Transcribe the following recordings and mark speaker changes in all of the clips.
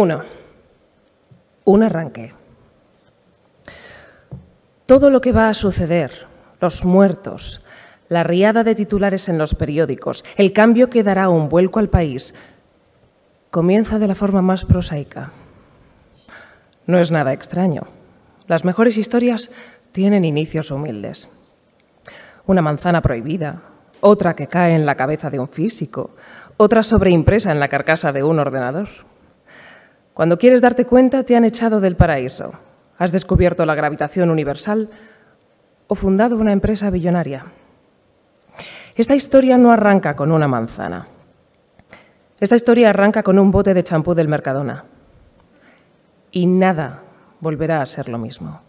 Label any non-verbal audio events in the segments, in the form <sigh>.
Speaker 1: Uno, un arranque. Todo lo que va a suceder, los muertos, la riada de titulares en los periódicos, el cambio que dará un vuelco al país, comienza de la forma más prosaica. No es nada extraño. Las mejores historias tienen inicios humildes. Una manzana prohibida, otra que cae en la cabeza de un físico, otra sobreimpresa en la carcasa de un ordenador. Cuando quieres darte cuenta, te han echado del paraíso. Has descubierto la gravitación universal o fundado una empresa billonaria. Esta historia no arranca con una manzana. Esta historia arranca con un bote de champú del Mercadona. Y nada volverá a ser lo mismo.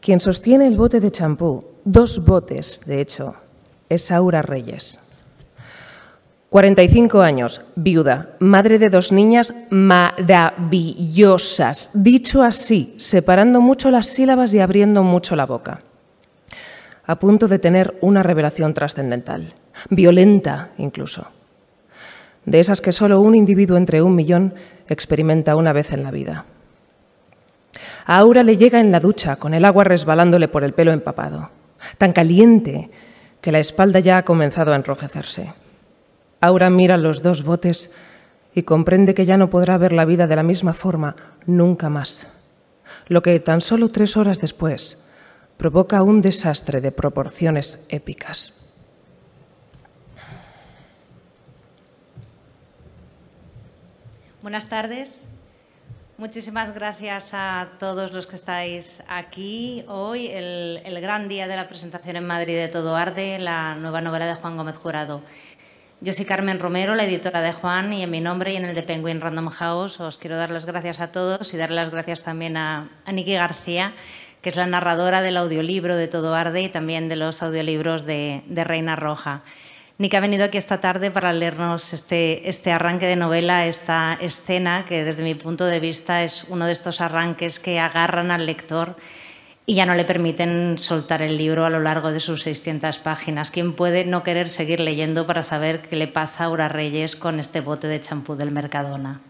Speaker 1: Quien sostiene el bote de champú, dos botes, de hecho, es Aura Reyes. 45 años, viuda, madre de dos niñas maravillosas, dicho así, separando mucho las sílabas y abriendo mucho la boca. A punto de tener una revelación trascendental, violenta incluso. De esas que solo un individuo entre un millón experimenta una vez en la vida. A Aura le llega en la ducha, con el agua resbalándole por el pelo empapado, tan caliente que la espalda ya ha comenzado a enrojecerse. Aura mira los dos botes y comprende que ya no podrá ver la vida de la misma forma nunca más, lo que tan solo tres horas después provoca un desastre de proporciones épicas.
Speaker 2: Buenas tardes. Muchísimas gracias a todos los que estáis aquí hoy, el, el, gran día de la presentación en Madrid de Todo Arde, la nueva novela de Juan Gómez Jurado. Yo soy Carmen Romero, la editora de Juan, y en mi nombre y en el de Penguin Random House os quiero dar las gracias a todos y dar las gracias también a, a Niki García, que es la narradora del audiolibro de Todo Arde y también de los audiolibros de, Reina Roja. Niki ha venido aquí esta tarde para leernos este, este arranque de novela, esta escena que desde mi punto de vista es uno de estos arranques que agarran al lector y ya no le permiten soltar el libro a lo largo de sus 600 páginas. ¿Quién puede no querer seguir leyendo para saber qué le pasa a Aura Reyes con este bote de champú del Mercadona?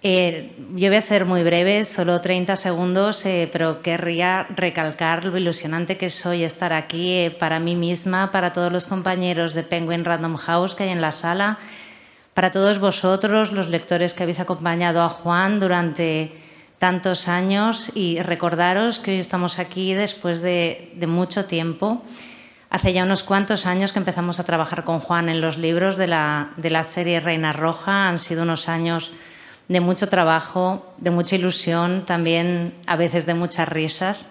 Speaker 2: Eh, yo voy a ser muy breve, solo 30 segundos, eh, pero querría recalcar lo ilusionante que soy estar aquí eh, para mí misma, para todos los compañeros de Penguin Random House que hay en la sala, para todos vosotros, los lectores que habéis acompañado a Juan durante tantos años y recordaros que hoy estamos aquí después de, mucho tiempo. Hace ya unos cuantos años que empezamos a trabajar con Juan en los libros de la, de la serie Reina Roja. Han sido unos años de mucho trabajo, de mucha ilusión, también a veces de muchas risas,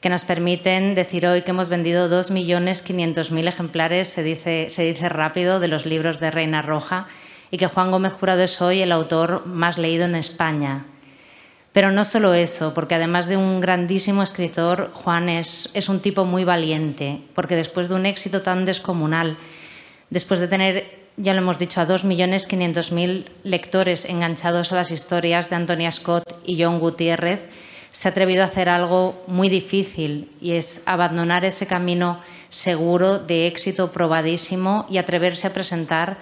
Speaker 2: que nos permiten decir hoy que hemos vendido 2.500.000 ejemplares, se dice, se dice rápido, de los libros de Reina Roja y que Juan Gómez Jurado es hoy el autor más leído en España, pero no solo eso, porque además de un grandísimo escritor, Juan es, es, un tipo muy valiente, porque después de un éxito tan descomunal, después de tener, ya lo hemos dicho, a 2.500.000 lectores enganchados a las historias de Antonia Scott y John Gutiérrez, se ha atrevido a hacer algo muy difícil y es abandonar ese camino seguro de éxito probadísimo y atreverse a presentar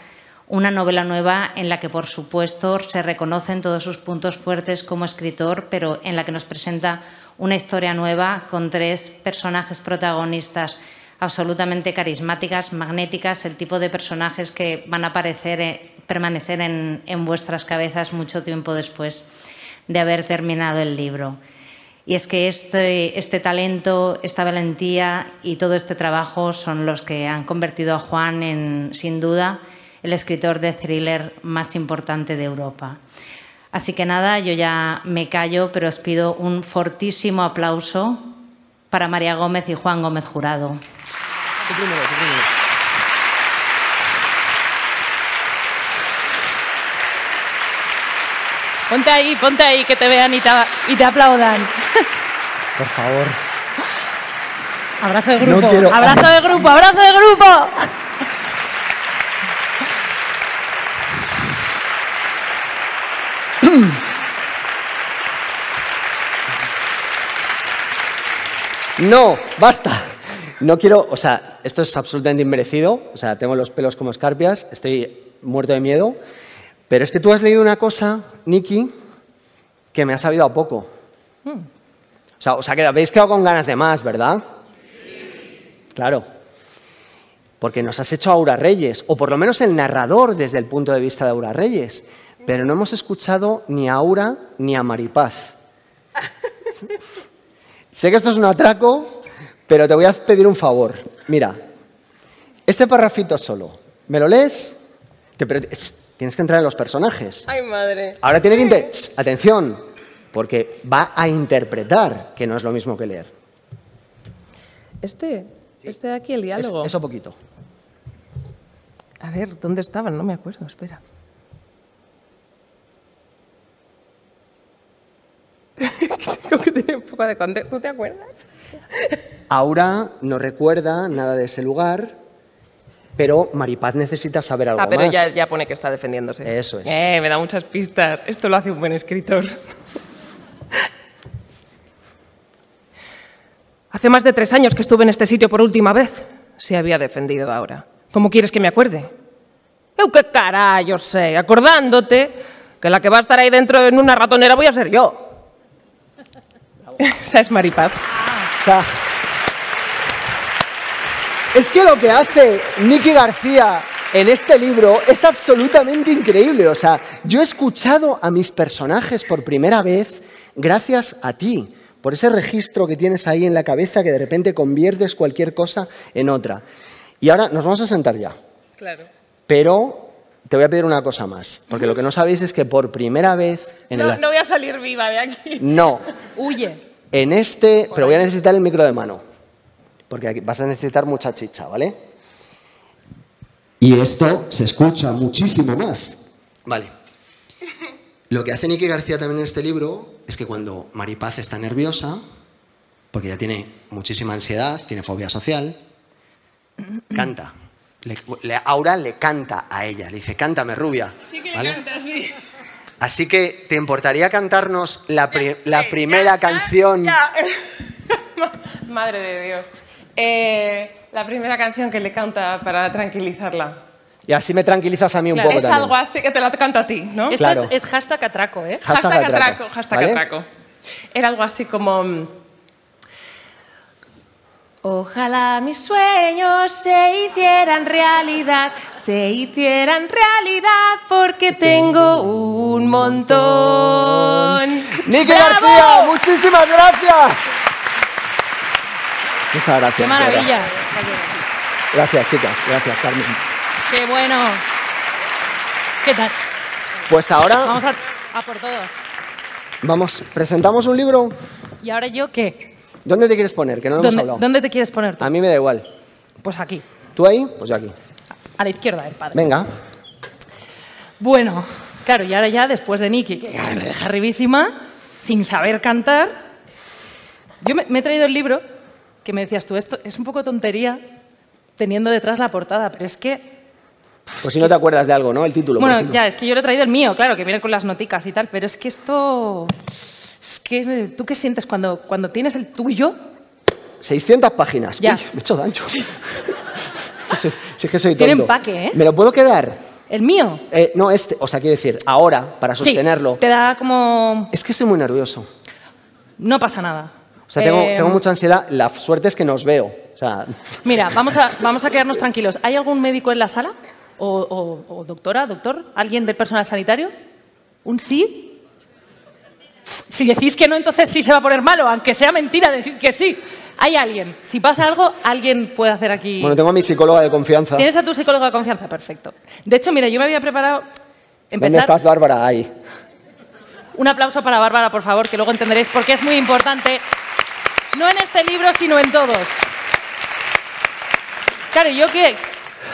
Speaker 2: una novela nueva en la que, por supuesto, se reconocen todos sus puntos fuertes como escritor, pero en la que nos presenta una historia nueva con tres personajes protagonistas absolutamente carismáticas, magnéticas, el tipo de personajes que van a aparecer, eh, permanecer en, vuestras cabezas mucho tiempo después de haber terminado el libro. Y es que este, este, talento, esta valentía y todo este trabajo son los que han convertido a Juan en, sin duda, el escritor de thriller más importante de Europa. Así que nada, yo ya me callo, pero os pido un fortísimo aplauso para María Gómez y Juan Gómez Jurado.
Speaker 3: Ponte ahí, ponte ahí, que te vean y te, y te aplaudan.
Speaker 4: Por favor.
Speaker 3: Abrazo de grupo,
Speaker 4: No quiero-
Speaker 3: abrazo de grupo, abrazo de grupo. <clears throat>
Speaker 4: No, basta. No quiero, o sea, esto es absolutamente inmerecido. O sea, tengo los pelos como escarpias, estoy muerto de miedo. Pero es que tú has leído una cosa, Nikki, que me ha sabido a poco. O sea, os quedado- habéis quedado con ganas de más, ¿verdad? Claro. Porque nos has hecho Aura Reyes, o por lo menos el narrador desde el punto de vista de Aura Reyes. Pero no hemos escuchado ni a Aura ni a Maripaz. sé que esto es un atraco, pero te voy a pedir un favor. Mira, este parrafito solo, ¿me lo lees? Te- es- tienes que entrar en los personajes.
Speaker 1: Ay, madre.
Speaker 4: Ahora tiene que... Atención, porque va a interpretar, que no es lo mismo que leer.
Speaker 1: Este, este de aquí, el
Speaker 4: Es-
Speaker 1: diálogo.
Speaker 4: eso poquito.
Speaker 1: A ver, ¿dónde estaban? No me acuerdo, espera. <laughs> Tengo que tener un poco de contexto. ¿Tú te acuerdas?
Speaker 4: Aura no recuerda nada de ese lugar, pero Maripaz necesita saber algo
Speaker 1: Ah, pero
Speaker 4: más.
Speaker 1: ya, ya pone que está defendiéndose.
Speaker 4: Eso es.
Speaker 1: Eh, me da muchas pistas. Esto lo hace un buen escritor. Hace más de tres años que estuve en este sitio por última vez. Se había defendido ahora. ¿Cómo quieres que me acuerde? Eu qué carallo sé, acordándote que la que va a estar ahí dentro en una ratonera voy a ser yo. <laughs> Esa es Maripaz.
Speaker 4: O sea, es que lo que hace Nicky García en este libro es absolutamente increíble. O sea, yo he escuchado a mis personajes por primera vez gracias a ti, por ese registro que tienes ahí en la cabeza que de repente conviertes cualquier cosa en otra. Y ahora nos vamos a sentar ya.
Speaker 1: Claro.
Speaker 4: Pero te voy a pedir una cosa más, porque lo que no sabéis es que por primera vez en
Speaker 1: No,
Speaker 4: el...
Speaker 1: no voy a salir viva de aquí.
Speaker 4: No,
Speaker 1: Huye.
Speaker 4: En este, pero voy a necesitar el micro de mano, porque aquí vas a necesitar mucha chicha, ¿vale?
Speaker 5: Y esto se escucha muchísimo más.
Speaker 4: Vale. Lo que hace Nicky García también en este libro es que cuando Maripaz está nerviosa, porque ya tiene muchísima ansiedad, tiene fobia social, canta. Le, le- Aura le canta a ella, le dice, cántame rubia.
Speaker 1: Sí que
Speaker 4: ¿vale?
Speaker 1: le canta así.
Speaker 4: Así que, ¿te importaría cantarnos la, pri- la primera canción?
Speaker 1: Ya. <laughs> Madre de Dios. Eh, la primera canción que le canta para tranquilizarla.
Speaker 4: Y así me tranquilizas a mí un
Speaker 1: Claro,
Speaker 4: poco
Speaker 1: es
Speaker 4: también.
Speaker 1: algo así que te la canto a ti, ¿no?
Speaker 3: Esto
Speaker 4: Claro.
Speaker 3: es, es hashtag atraco, ¿eh?
Speaker 4: Hashtag
Speaker 1: Hashtag
Speaker 4: atraco,
Speaker 1: atraco, hashtag
Speaker 4: ¿vale?
Speaker 1: atraco. Era algo así como... Ojalá mis sueños se hicieran realidad, se hicieran realidad porque tengo un montón.
Speaker 4: Nicky. García, muchísimas gracias. Muchas gracias.
Speaker 3: ¡Qué maravilla!
Speaker 4: Gracias, chicas. Gracias, Carmen.
Speaker 3: ¡Qué bueno! ¿Qué tal?
Speaker 4: Pues ahora
Speaker 3: Vamos a, a por todos.
Speaker 4: vamos, presentamos un libro.
Speaker 3: ¿Y ahora yo qué?
Speaker 4: ¿Dónde te quieres poner? Que no lo hemos
Speaker 3: ¿Dónde,
Speaker 4: hablado.
Speaker 3: dónde te quieres poner tú?
Speaker 4: A mí me da igual.
Speaker 3: Pues aquí,
Speaker 4: ¿Tú ahí? Pues yo aquí.
Speaker 3: a la izquierda del padre.
Speaker 4: Venga.
Speaker 3: Bueno, claro, y ahora ya después de Nicky, que claro, le deja arribísima, sin saber cantar, yo me, me he traído el libro que me decías tú, esto es un poco tontería teniendo detrás la portada, pero es que,
Speaker 4: Pues si no te acuerdas de algo, ¿no? El título. por
Speaker 3: bueno,
Speaker 4: ejemplo.
Speaker 3: ya, es que yo le he traído el mío, claro, que viene con las noticas y tal, pero es que esto, es que, ¿tú qué sientes cuando, cuando tienes el tuyo?
Speaker 4: 600 páginas.
Speaker 3: Ya.
Speaker 4: Uy, me he hecho daño. Sí, sí, es que soy
Speaker 3: Tiene
Speaker 4: tonto.
Speaker 3: empaque, ¿eh?
Speaker 4: ¿Me lo puedo quedar?
Speaker 3: ¿El mío?
Speaker 4: Eh, no, este. O sea, quiero decir, ahora, para
Speaker 3: Sí,
Speaker 4: sostenerlo.
Speaker 3: te da como...
Speaker 4: Es que estoy muy nervioso.
Speaker 3: No pasa nada.
Speaker 4: O sea, tengo,
Speaker 3: Eh,
Speaker 4: tengo mucha ansiedad. La suerte es que nos veo. O sea, <laughs>
Speaker 3: Mira, vamos a, vamos a quedarnos tranquilos. ¿Hay algún médico en la sala? ¿O, o- o doctora, doctor? ¿Alguien del personal sanitario? ¿Un sí? Si decís que no, entonces sí se va a poner malo. Aunque sea mentira, decid que sí. Hay alguien. Si pasa algo, alguien puede hacer aquí...
Speaker 4: bueno, tengo a mi psicóloga de confianza.
Speaker 3: ¿Tienes a tu psicólogo de confianza? Perfecto. De hecho, mira, yo me había preparado...
Speaker 4: ¿Dónde
Speaker 3: Empezar...
Speaker 4: estás, Bárbara? Ahí.
Speaker 3: Un aplauso para Bárbara, por favor, que luego entenderéis por qué es muy importante, no en este libro, sino en todos. Claro, yo que,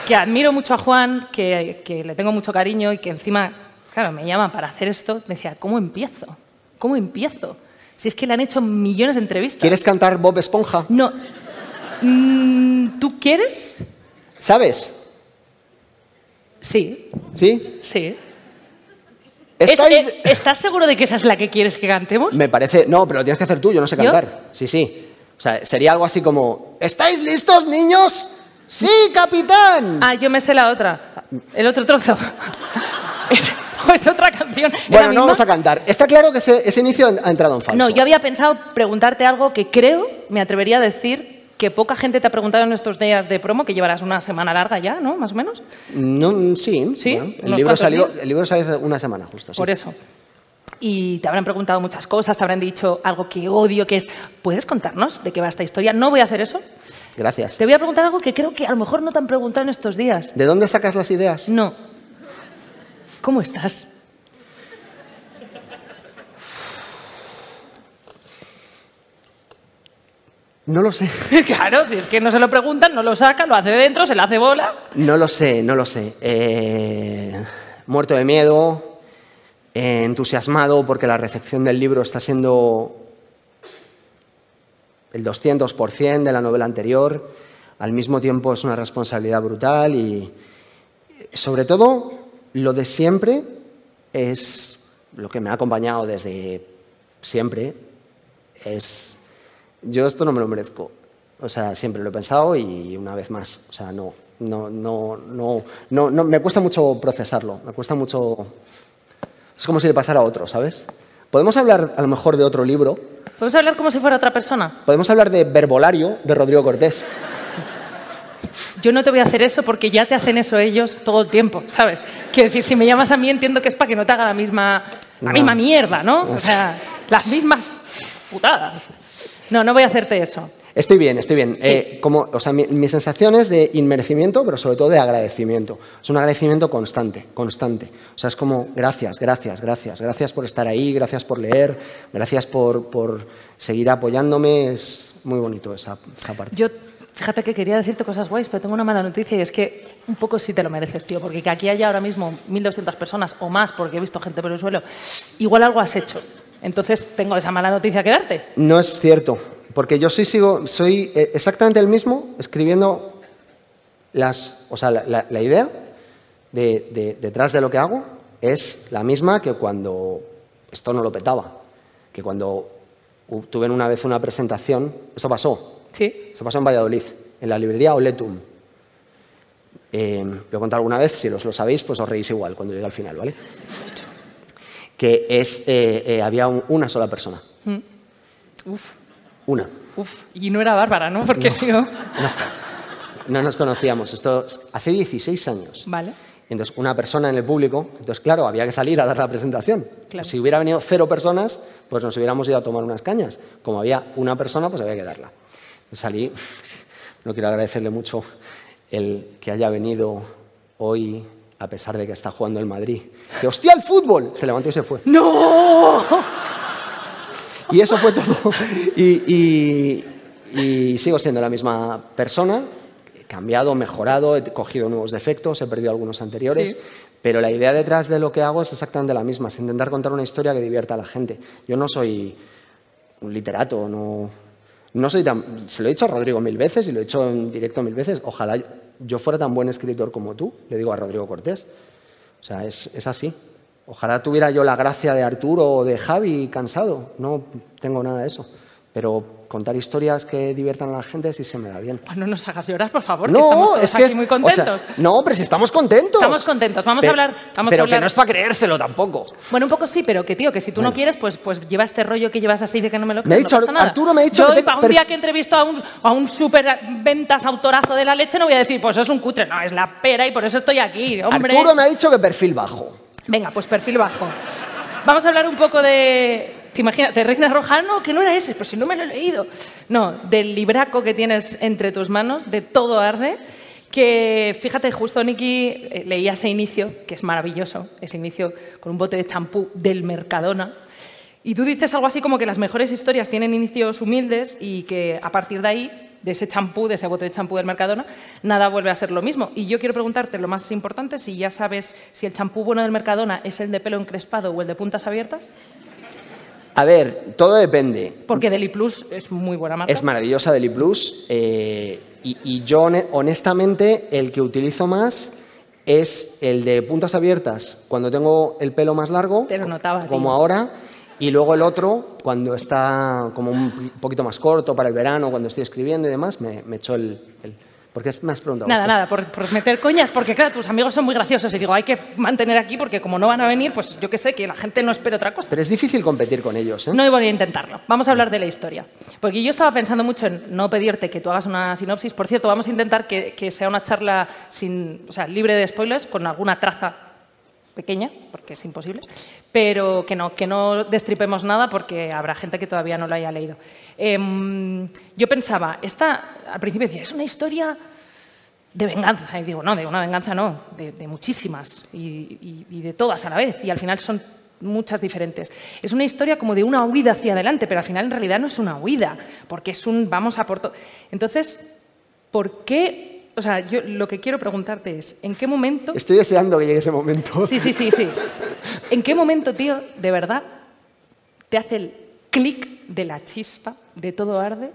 Speaker 3: que admiro mucho a Juan, que, que le tengo mucho cariño y que encima, claro, me llama para hacer esto, me decía, ¿cómo empiezo? ¿Cómo empiezo? Si es que le han hecho millones de entrevistas.
Speaker 4: ¿Quieres cantar Bob Esponja?
Speaker 3: No. Mm, ¿Tú quieres?
Speaker 4: ¿Sabes?
Speaker 3: Sí,
Speaker 4: ¿Sí?
Speaker 3: sí. Es-
Speaker 4: ¿Estáis...?
Speaker 3: eh, ¿Estás seguro de que esa es la que quieres que cantemos?
Speaker 4: Me parece... No, pero lo tienes que hacer tú, yo no sé
Speaker 3: ¿Yo?
Speaker 4: cantar. Sí, sí. O sea, sería algo así como... ¿Estáis listos, niños? ¡Sí, capitán!
Speaker 3: Ah, yo me sé la otra. El otro trozo. <laughs> <laughs> Es- otra canción? ¿Es la
Speaker 4: Bueno, no
Speaker 3: misma?
Speaker 4: vamos a cantar. Está claro que ese, ese inicio ha entrado en falso.
Speaker 3: No, yo había pensado preguntarte algo que creo, me atrevería a decir, que poca gente te ha preguntado en estos días de promo, que llevarás una semana larga ya, ¿no? Más o menos.
Speaker 4: No, sí.
Speaker 3: ¿Sí?
Speaker 4: bueno, el,
Speaker 3: ¿Unos
Speaker 4: libro salió, el libro salió hace una semana justo. sí.
Speaker 3: Por eso. Y te habrán preguntado muchas cosas, te habrán dicho algo que odio, que es, ¿puedes contarnos de qué va esta historia? No voy a hacer eso.
Speaker 4: Gracias.
Speaker 3: Te voy a preguntar algo que creo que a lo mejor no te han preguntado en estos días.
Speaker 4: ¿De dónde sacas las ideas?
Speaker 3: No. ¿Cómo estás?
Speaker 4: No lo sé. <laughs>
Speaker 3: claro, si es que no se lo preguntan, no lo saca, lo hace dentro, se le hace bola.
Speaker 4: No lo sé, no lo sé. Eh, muerto de miedo, eh, entusiasmado porque la recepción del libro está siendo el 200% de la novela anterior. Al mismo tiempo es una responsabilidad brutal y sobre todo lo de siempre es lo que me ha acompañado desde siempre. Es yo esto no me lo merezco. O sea, siempre lo he pensado y una vez más. O sea, no, no, no, no, no, no me cuesta mucho procesarlo. Me cuesta mucho. Es como si le pasara a otro, ¿sabes? Podemos hablar a lo mejor de otro libro.
Speaker 3: ¿Podemos hablar como si fuera otra persona?
Speaker 4: Podemos hablar de Verbolario de Rodrigo Cortés.
Speaker 3: Yo no te voy a hacer eso porque ya te hacen eso ellos todo el tiempo, ¿sabes? Quiero decir, si me llamas a mí entiendo que es para que no te haga la misma, la
Speaker 4: No.
Speaker 3: misma mierda, ¿no? O sea, <laughs> las mismas putadas. No, no voy a hacerte eso.
Speaker 4: Estoy bien, estoy bien. Eh, como, o sea, mi, mi sensación es de inmerecimiento, pero sobre todo de agradecimiento. Es un agradecimiento constante, constante. O sea, es como gracias, gracias, gracias. Gracias por estar ahí, gracias por leer, gracias por, por seguir apoyándome. Es muy bonito esa, esa parte.
Speaker 3: Yo, fíjate que quería decirte cosas guays, pero tengo una mala noticia y es que un poco sí te lo mereces, tío, porque que aquí haya ahora mismo 1.200 personas o más, porque he visto gente por el suelo, igual algo has hecho. Entonces tengo esa mala noticia que darte.
Speaker 4: No es cierto, porque yo soy, sigo, soy eh, exactamente el mismo escribiendo las, o sea, la, idea de- de- detrás de lo que hago es la misma que cuando esto no lo petaba, que cuando tuve una vez una presentación, esto pasó,
Speaker 3: Sí.
Speaker 4: esto pasó en Valladolid, en la librería Oletum. Eh, lo he contado alguna vez, si os lo sabéis, pues os reís igual cuando llegue al final, ¿vale? Que es, eh, eh, había un- una sola persona.
Speaker 3: Uf,
Speaker 4: Una.
Speaker 3: uf. Y no era Bárbara, ¿no? Porque si no...
Speaker 4: No nos conocíamos. Esto es- hace 16 años.
Speaker 3: Vale.
Speaker 4: Entonces, una persona en el público, entonces, claro, había que salir a dar la presentación.
Speaker 3: Claro.
Speaker 4: Si hubiera venido cero personas, pues nos hubiéramos ido a tomar unas cañas. Como había una persona, pues había que darla. Salí, no quiero agradecerle mucho el que haya venido hoy, a pesar de que está jugando el Madrid. Que, hostia, el fútbol. Se levantó y se fue.
Speaker 3: ¡No!
Speaker 4: Y eso fue todo. Y, y- y sigo siendo la misma persona. He cambiado, mejorado, he cogido nuevos defectos, he perdido algunos anteriores.
Speaker 3: Sí.
Speaker 4: Pero la idea detrás de lo que hago es exactamente la misma, es intentar contar una historia que divierta a la gente. Yo no soy un literato, no, no soy tan... Se lo he dicho a Rodrigo mil veces y lo he dicho en directo mil veces. Ojalá yo fuera tan buen escritor como tú, le digo a Rodrigo Cortés. O sea, es, es así. Ojalá tuviera yo la gracia de Arturo o de Javi cansado. No tengo nada de eso. Pero contar historias que diviertan a la gente sí se me da bien.
Speaker 3: No nos hagas llorar, por favor, que estamos todos
Speaker 4: es que
Speaker 3: aquí
Speaker 4: es-
Speaker 3: muy
Speaker 4: o sea,
Speaker 3: contentos.
Speaker 4: no, pero si estamos contentos.
Speaker 3: Estamos contentos. Vamos a hablar- vamos a
Speaker 4: pero
Speaker 3: hablar-
Speaker 4: que no es para creérselo tampoco.
Speaker 3: Bueno, un poco sí, pero que tío, que si tú no quieres, pues, pues lleva este rollo que llevas así de que no me lo
Speaker 4: Me ha
Speaker 3: creo,
Speaker 4: dicho
Speaker 3: no pasa nada.
Speaker 4: Arturo me ha dicho
Speaker 3: Yo
Speaker 4: que te-
Speaker 3: para un día que entrevisto a un, a un super ventas autorazo de la leche, no voy a decir, pues es un cutre. No, es la pera y por eso estoy aquí, hombre.
Speaker 4: Arturo me ha dicho que perfil bajo.
Speaker 3: Venga, pues perfil bajo. Vamos a hablar un poco de. ¿Te imaginas? De Reina Roja, no, que no era ese, pues si no me lo he leído. No, del libraco que tienes entre tus manos, de todo arde. Que fíjate, justo Nicky eh, leía ese inicio, que es maravilloso, ese inicio con un bote de champú del Mercadona. Y tú dices algo así como que las mejores historias tienen inicios humildes y que a partir de ahí, de ese champú, de ese bote de champú del Mercadona, nada vuelve a ser lo mismo. Y yo quiero preguntarte lo más importante, si ya sabes si el champú bueno del Mercadona es el de pelo encrespado o el de puntas abiertas,
Speaker 4: A ver, todo depende.
Speaker 3: porque Deli Plus es muy buena marca.
Speaker 4: Es maravillosa Deli Plus eh, y, y yo hone- honestamente el que utilizo más es el de puntas abiertas cuando tengo el pelo más largo,
Speaker 3: Te lo notaba,
Speaker 4: como
Speaker 3: tío.
Speaker 4: ahora, y luego el otro cuando está como un poquito más corto para el verano, cuando estoy escribiendo y demás, me, me echo el, el ¿Por qué me has preguntado
Speaker 3: Nada, nada, por, por meter coñas, porque claro, tus amigos son muy graciosos y digo, hay que mantener aquí porque como no van a venir, pues yo qué sé, que la gente no espere otra cosa.
Speaker 4: Pero es difícil competir con ellos, ¿eh?
Speaker 3: No voy a intentarlo. Vamos a hablar de la historia. Porque yo estaba pensando mucho en no pedirte que tú hagas una sinopsis. Por cierto, vamos a intentar que, que sea una charla sin, o sea, libre de spoilers, con alguna traza pequeña, porque es imposible, pero que no, que no destripemos nada porque habrá gente que todavía no lo haya leído. Em, yo pensaba, esta, al principio decía, es una historia de venganza. Y digo, no, de una venganza no, de, muchísimas y- y de todas a la vez. Y al final son muchas diferentes. Es una historia como de una huida hacia adelante, pero al final en realidad no es una huida, porque es un vamos a por todo. Entonces, ¿por qué? O sea, yo lo que quiero preguntarte es, ¿en qué momento...
Speaker 4: Estoy deseando que llegue ese momento.
Speaker 3: Sí, sí, sí, sí. ¿En qué momento, tío, de verdad, te hace el clic de la chispa, de todo arde,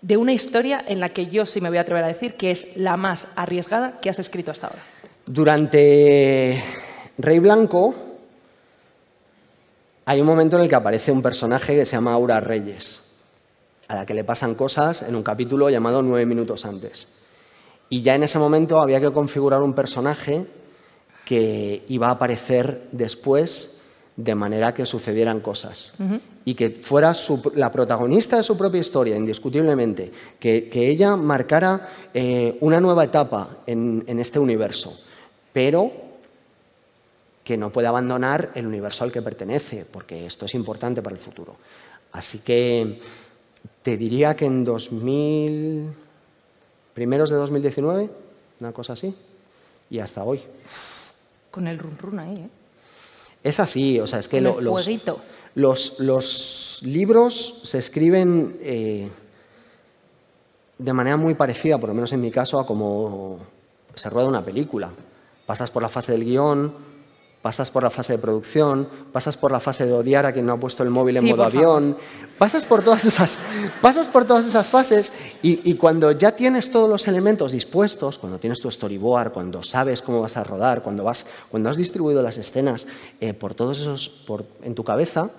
Speaker 3: de una historia en la que yo sí me voy a atrever a decir que es la más arriesgada que has escrito hasta ahora?
Speaker 4: Durante Rey Blanco hay un momento en el que aparece un personaje que se llama Aura Reyes, a la que le pasan cosas en un capítulo llamado Nueve minutos antes. Y ya en ese momento había que configurar un personaje que iba a aparecer después de manera que sucedieran cosas y que fuera su- la protagonista de su propia historia, indiscutiblemente, que, que ella marcara eh, una nueva etapa en, en este universo, pero que no puede abandonar el universo al que pertenece, porque esto es importante para el futuro. Así que te diría que en 2000, primeros de 2019, una cosa así, y hasta hoy.
Speaker 3: Con el run run ahí, ¿eh?
Speaker 4: Es así, o sea, es que
Speaker 3: Con
Speaker 4: lo-
Speaker 3: el
Speaker 4: los,
Speaker 3: fueguito.
Speaker 4: los, los libros se escriben eh, de manera muy parecida, por lo menos en mi caso, a como se rueda una película. Pasas por la fase del guion, pasas por la fase de producción, pasas por la fase de odiar a quien no ha puesto el móvil en
Speaker 3: Sí,
Speaker 4: modo avión, pasas por todas esas, pasas por todas esas fases y, y cuando ya tienes todos los elementos dispuestos, cuando tienes tu storyboard, cuando sabes cómo vas a rodar, cuando, vas, cuando has distribuido las escenas eh, por todos esos, por, en tu cabeza,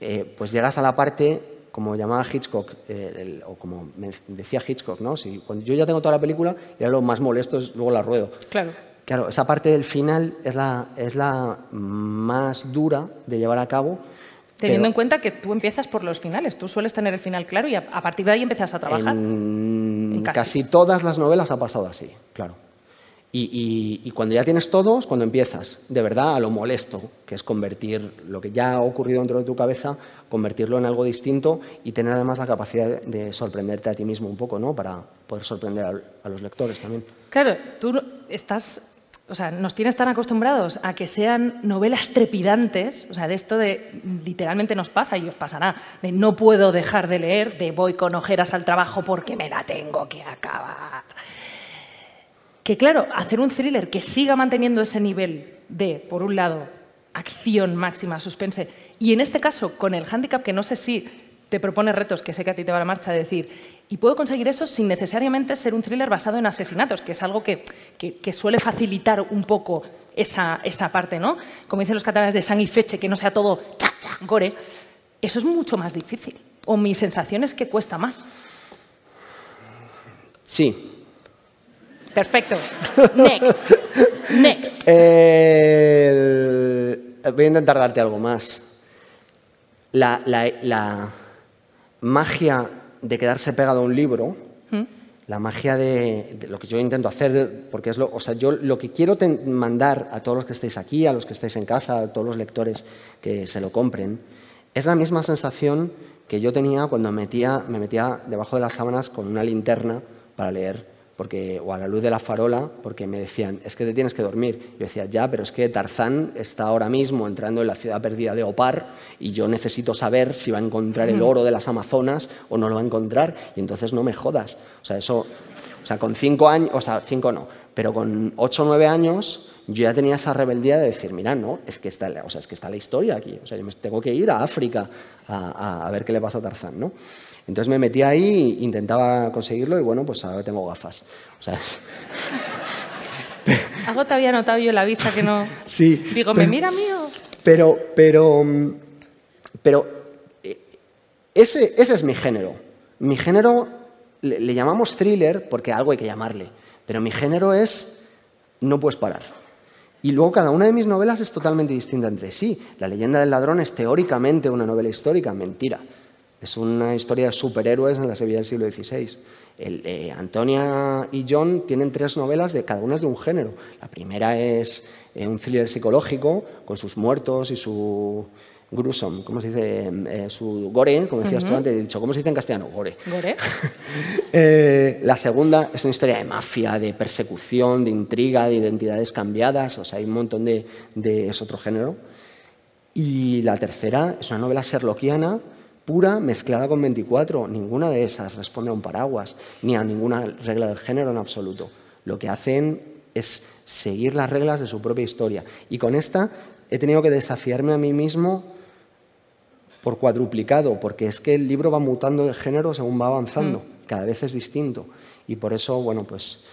Speaker 4: eh, pues llegas a la parte como llamaba Hitchcock, eh, el- o como decía Hitchcock, ¿no? Si, cuando yo ya tengo toda la película, ya lo más molesto es luego la ruedo.
Speaker 3: Claro.
Speaker 4: Claro, esa parte del final es la, es la más dura de llevar a cabo.
Speaker 3: Teniendo
Speaker 4: pero
Speaker 3: en cuenta que tú empiezas por los finales, tú sueles tener el final claro y a, a partir de ahí empiezas a trabajar.
Speaker 4: En
Speaker 3: En
Speaker 4: casi.
Speaker 3: casi.
Speaker 4: todas las novelas ha pasado así, claro. Y, y- y cuando ya tienes todos, cuando empiezas, de verdad, a lo molesto, que es convertir lo que ya ha ocurrido dentro de tu cabeza, convertirlo en algo distinto y tener además la capacidad de sorprenderte a ti mismo un poco, ¿no? Para poder sorprender a, a los lectores también.
Speaker 3: Claro, tú estás, o sea, nos tienes tan acostumbrados a que sean novelas trepidantes, o sea, de esto de literalmente nos pasa y os pasará, de no puedo dejar de leer, de voy con ojeras al trabajo porque me la tengo que acabar. Que claro, hacer un thriller que siga manteniendo ese nivel de, por un lado, acción máxima, suspense, y en este caso con el handicap que no sé si te propone retos, que sé que a ti te va la marcha, de decir, y puedo conseguir eso sin necesariamente ser un thriller basado en asesinatos, que es algo que, que- que suele facilitar un poco esa, esa parte, ¿no? Como dicen los catalanes de sang y feche, que no sea todo cha, cha, gore. Eso es mucho más difícil. O mi sensación es que cuesta más.
Speaker 4: Sí.
Speaker 3: Perfecto. Next. Next. <laughs>
Speaker 4: El- Voy a intentar darte algo más. La, la- la magia de quedarse pegado a un libro, la magia de, de lo que yo intento hacer, porque es lo, o sea, yo lo que quiero ten- mandar a todos los que estéis aquí, a los que estáis en casa, a todos los lectores que se lo compren, es la misma sensación que yo tenía cuando metía, me metía debajo de las sábanas con una linterna para leer porque, o a la luz de la farola, porque me decían, es que te tienes que dormir. Yo decía, ya, pero es que Tarzán está ahora mismo entrando en la ciudad perdida de Opar y yo necesito saber si va a encontrar el oro de las Amazonas o no lo va a encontrar, y entonces no me jodas. O sea, eso, o sea, con cinco años, o sea, cinco no, pero con ocho o nueve años yo ya tenía esa rebeldía de decir, mira, no, es que está, o sea, es que está la historia aquí, o sea, yo me tengo que ir a África a, a- a ver qué le pasa a Tarzán, ¿no? Entonces me metí ahí, intentaba conseguirlo y bueno, pues ahora tengo gafas. O sea, es- <laughs>
Speaker 3: Algo te había notado yo en la vista que no.
Speaker 4: Sí,
Speaker 3: Digo, me mira mío.
Speaker 4: Pero, pero, pero eh, ese, ese es mi género. Mi género le, le llamamos thriller porque algo hay que llamarle, pero mi género es no puedes parar. Y luego cada una de mis novelas es totalmente distinta entre sí. La leyenda del ladrón es teóricamente una novela histórica, mentira. Es una historia de superhéroes en la Sevilla del siglo XVI. El, eh, Antonia y John tienen tres novelas de cada una es de un género. La primera es eh, un thriller psicológico con sus muertos y su gruesome, ¿cómo se dice? Eh, su gore, como decías tú antes, he dicho, ¿cómo se dice en castellano? Gore.
Speaker 3: Gore. <laughs>
Speaker 4: Eh, la segunda es una historia de mafia, de persecución, de intriga, de identidades cambiadas, o sea, hay un montón de, de es otro género. Y la tercera es una novela sherlockiana pura mezclada con 24. Ninguna de esas responde a un paraguas ni a ninguna regla del género en absoluto. Lo que hacen es seguir las reglas de su propia historia. Y con esta he tenido que desafiarme a mí mismo por cuadruplicado, porque es que el libro va mutando de género según va avanzando, cada vez es distinto. Y por eso, bueno, pues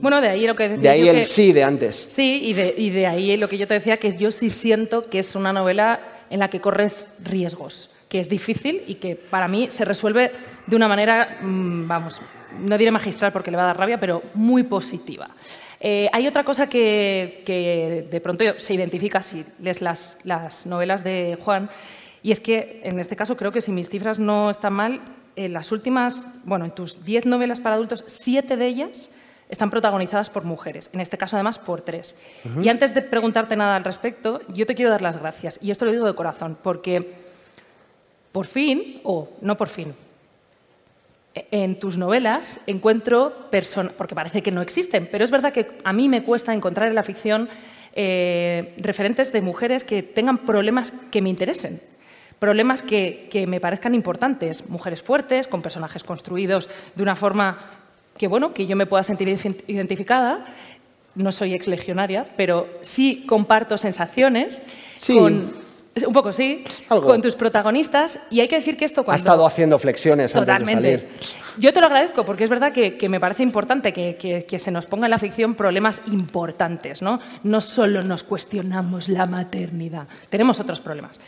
Speaker 3: Bueno, de ahí lo que decía
Speaker 4: de ahí
Speaker 3: yo
Speaker 4: el
Speaker 3: que-
Speaker 4: sí de antes.
Speaker 3: Sí, y de, y de ahí lo que yo te decía, que yo sí siento que es una novela en la que corres riesgos, que es difícil y que para mí se resuelve de una manera, mm, vamos, no diré magistral porque le va a dar rabia, pero muy positiva. Eh, hay otra cosa que, que de pronto se identifica si lees las, las novelas de Juan, y es que en este caso creo que si mis cifras no están mal, en las últimas, bueno, en tus 10 novelas para adultos, siete de ellas están protagonizadas por mujeres, en este caso además por tres. Y antes de preguntarte nada al respecto, yo te quiero dar las gracias, y esto lo digo de corazón, porque por fin, o no por fin, e- en tus novelas encuentro personas, porque parece que no existen, pero es verdad que a mí me cuesta encontrar en la ficción eh, referentes de mujeres que tengan problemas que me interesen. Problemas que, que me parezcan importantes, mujeres fuertes, con personajes construidos de una forma que, bueno, que yo me pueda sentir ident- identificada. No soy exlegionaria, pero sí comparto sensaciones
Speaker 4: Sí.
Speaker 3: con, un poco sí,
Speaker 4: Algo.
Speaker 3: con tus protagonistas. Y hay que decir que esto cuando...
Speaker 4: Ha estado haciendo flexiones antes de
Speaker 3: Totalmente.
Speaker 4: salir.
Speaker 3: Yo te lo agradezco porque es verdad que, que me parece importante que, que- que se nos ponga en la ficción problemas importantes, ¿no? No solo nos cuestionamos la maternidad, tenemos otros problemas.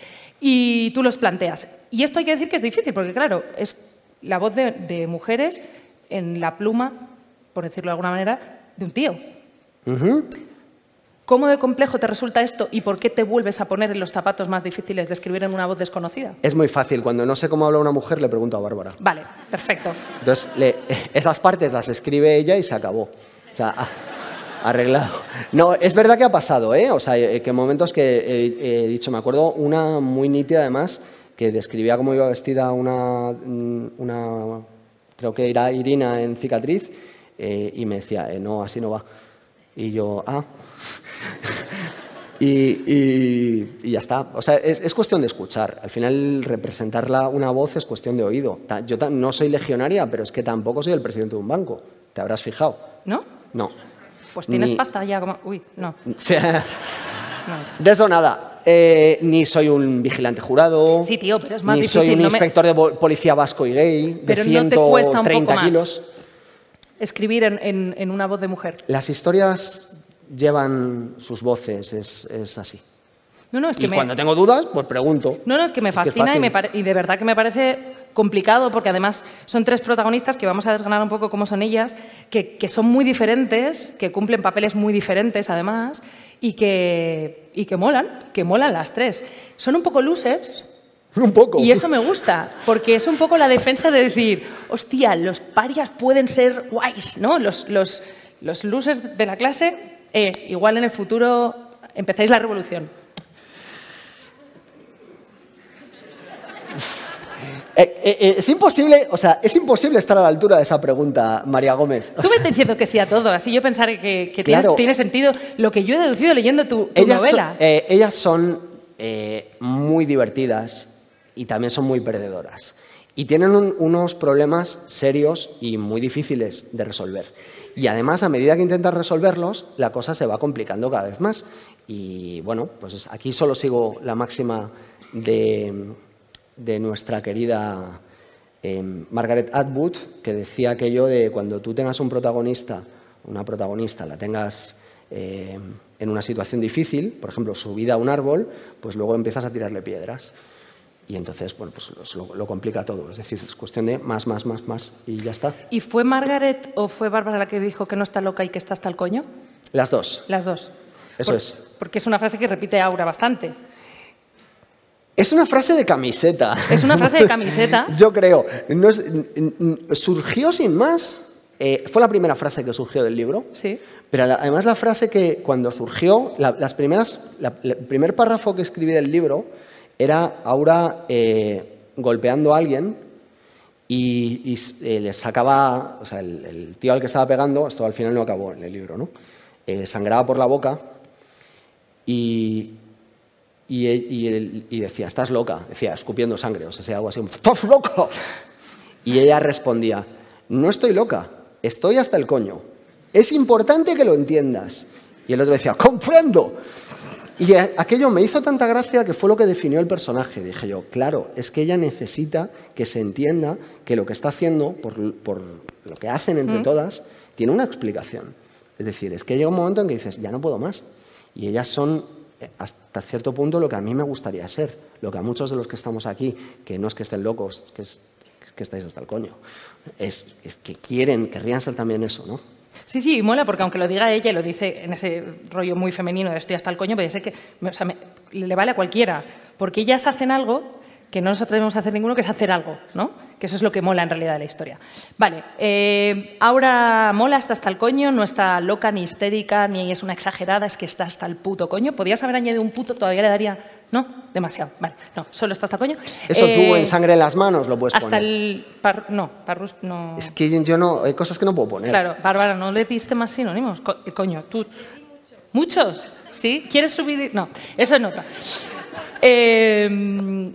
Speaker 3: Y tú los planteas. Y esto hay que decir que es difícil porque, claro, es la voz de, de mujeres en la pluma, por decirlo de alguna manera, de un tío. ¿Cómo de complejo te resulta esto y por qué te vuelves a poner en los zapatos más difíciles de escribir en una voz desconocida?
Speaker 4: Es muy fácil. Cuando no sé cómo habla una mujer, le pregunto a Bárbara.
Speaker 3: Vale, perfecto.
Speaker 4: Entonces, le- <laughs> esas partes las escribe ella y se acabó. O sea, ah, arreglado. No, es verdad que ha pasado, ¿eh? O sea, eh, que momentos que he, he dicho, me acuerdo una muy nítida además, que describía cómo iba vestida una, mm, una creo que era Irina en cicatriz, eh, y me decía, eh, no, así no va. Y yo, ah. <laughs> Y, y- y ya está. O sea, es, es cuestión de escuchar. Al final, representarla una voz es cuestión de oído. Yo no soy legionaria, pero es que tampoco soy el presidente de un banco. ¿Te habrás fijado?
Speaker 3: ¿No?
Speaker 4: No.
Speaker 3: Pues tienes
Speaker 4: Ni-
Speaker 3: pasta ya como... Uy, no. <laughs> No.
Speaker 4: de eso nada. Eh, ni soy un vigilante jurado.
Speaker 3: Sí, tío, pero es más
Speaker 4: ni
Speaker 3: difícil,
Speaker 4: soy un
Speaker 3: no me-
Speaker 4: inspector de policía vasco y gay de
Speaker 3: Pero no poco
Speaker 4: 130
Speaker 3: más.
Speaker 4: kilos.
Speaker 3: Escribir en, en- en una voz de mujer.
Speaker 4: Las historias llevan sus voces, es, es así.
Speaker 3: No, no, es que
Speaker 4: Y
Speaker 3: me...
Speaker 4: cuando tengo dudas, pues pregunto.
Speaker 3: No, no, es que me fascina y, me pare- y de verdad que me parece complicado porque además son tres protagonistas que vamos a desgranar un poco cómo son ellas, que, que son muy diferentes, que cumplen papeles muy diferentes además y que, y que molan, que molan las tres. Son un poco losers, <laughs>
Speaker 4: Un poco.
Speaker 3: Y eso me gusta, porque es un poco la defensa de decir, hostia, los parias pueden ser guays, ¿no? Los, los, los losers de la clase, eh, igual en el futuro empezáis la revolución.
Speaker 4: Eh, eh, eh, es imposible, o sea, es imposible estar a la altura de esa pregunta, María Gómez. O
Speaker 3: Tú me estás diciendo que sí a todo, así yo pensaré que, que tienes-
Speaker 4: Claro.
Speaker 3: tiene sentido lo que yo he deducido leyendo tu, tu
Speaker 4: ellas, son,
Speaker 3: novela.
Speaker 4: eh, ellas son muy divertidas y también son muy perdedoras. Y tienen un- unos problemas serios y muy difíciles de resolver. Y además, a medida que intentas resolverlos, la cosa se va complicando cada vez más. Y bueno, pues es- aquí solo sigo la máxima de, de nuestra querida eh, Margaret Atwood, que decía aquello de cuando tú tengas un protagonista, una protagonista, la tengas eh, en una situación difícil, por ejemplo, subida a un árbol, pues luego empiezas a tirarle piedras. Y entonces, bueno, pues lo, lo complica todo. Es decir, es cuestión de más, más, más, más y ya está.
Speaker 3: ¿Y fue Margaret o fue Bárbara la que dijo que no está loca y que está hasta el coño?
Speaker 4: Las dos.
Speaker 3: Las dos.
Speaker 4: Eso
Speaker 3: Por-
Speaker 4: es.
Speaker 3: Porque es una frase que repite Aura bastante.
Speaker 4: Es una frase de camiseta.
Speaker 3: Es una frase de <laughs> camiseta.
Speaker 4: Yo creo. No es- surgió sin más. Eh, fue la primera frase que surgió del libro.
Speaker 3: Sí.
Speaker 4: Pero además la frase que cuando surgió, la- las primeras, la- el primer párrafo que escribí del libro era Aura eh, golpeando a alguien y, eh, le sacaba, o sea, el, el tío al que estaba pegando, esto al final no acabó en el libro, ¿no? Sangraba por la boca y, y, y él- y decía, estás loca, decía, escupiendo sangre, o sea, algo así, estás loca. Y ella respondía, no estoy loca, estoy hasta el coño. Es importante que lo entiendas. Y el otro decía, comprendo. Y aquello me hizo tanta gracia que fue lo que definió el personaje. Dije yo, claro, es que ella necesita que se entienda que lo que está haciendo, por, por lo que hacen entre todas, tiene una explicación. Es decir, es que llega un momento en que dices, ya no puedo más. Y ellas son, hasta cierto punto, lo que a mí me gustaría ser. Lo que a muchos de los que estamos aquí, que no es que estén locos, que, es, estáis hasta el coño, es, que quieren, querrían ser también eso, ¿no?
Speaker 3: Sí, sí, y mola porque aunque lo diga ella lo dice en ese rollo muy femenino de estoy hasta el coño, puede ser que le vale a cualquiera. Porque ellas hacen algo que no nos atrevemos a hacer ninguno, que es hacer algo, ¿no? Que eso es lo que mola en realidad de la historia. Vale, eh, Aura mola, está hasta el coño, no está loca ni histérica, ni es una exagerada, es que está hasta el puto coño. Podías haber añadido un puto, todavía le daría... No, demasiado. Vale, no, solo está hasta el coño.
Speaker 4: Eso tú
Speaker 3: Eh,
Speaker 4: en sangre en las manos lo puedes
Speaker 3: Hasta
Speaker 4: poner.
Speaker 3: el... par- no, parrus no...
Speaker 4: Es que yo no, hay cosas que no puedo poner.
Speaker 3: Claro, Bárbara, ¿no le diste más sinónimos? Co- eh, coño, tú. ¿Muchos? ¿Sí? ¿Quieres subir? No, eso es nota. Eh,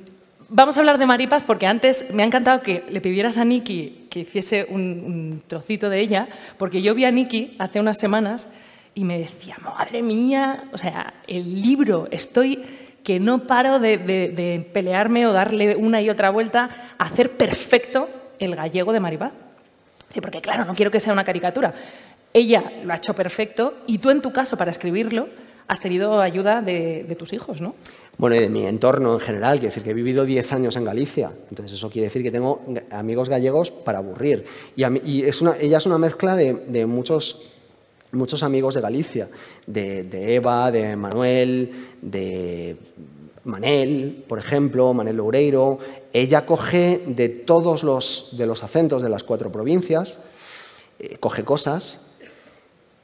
Speaker 3: vamos a hablar de Maripaz porque antes me ha encantado que le pidieras a Nikki que hiciese un, trocito de ella, porque yo vi a Nikki hace unas semanas y me decía, madre mía, o sea, el libro, estoy que no paro de, pelearme o darle una y otra vuelta a hacer perfecto el gallego de Maripaz. Porque claro, no quiero que sea una caricatura. Ella lo ha hecho perfecto y tú en tu caso para escribirlo has tenido ayuda de tus hijos, ¿no?
Speaker 4: Bueno, y de mi entorno en general, quiere decir que he vivido 10 años en Galicia. Entonces eso quiere decir que tengo amigos gallegos para aburrir. Y, a mí- es una, ella es una mezcla de, muchos, muchos amigos de Galicia. De, de Eva, de Manuel, de Manel, por ejemplo, Manel Loureiro. Ella coge de todos los, de los acentos de las cuatro provincias, eh, coge cosas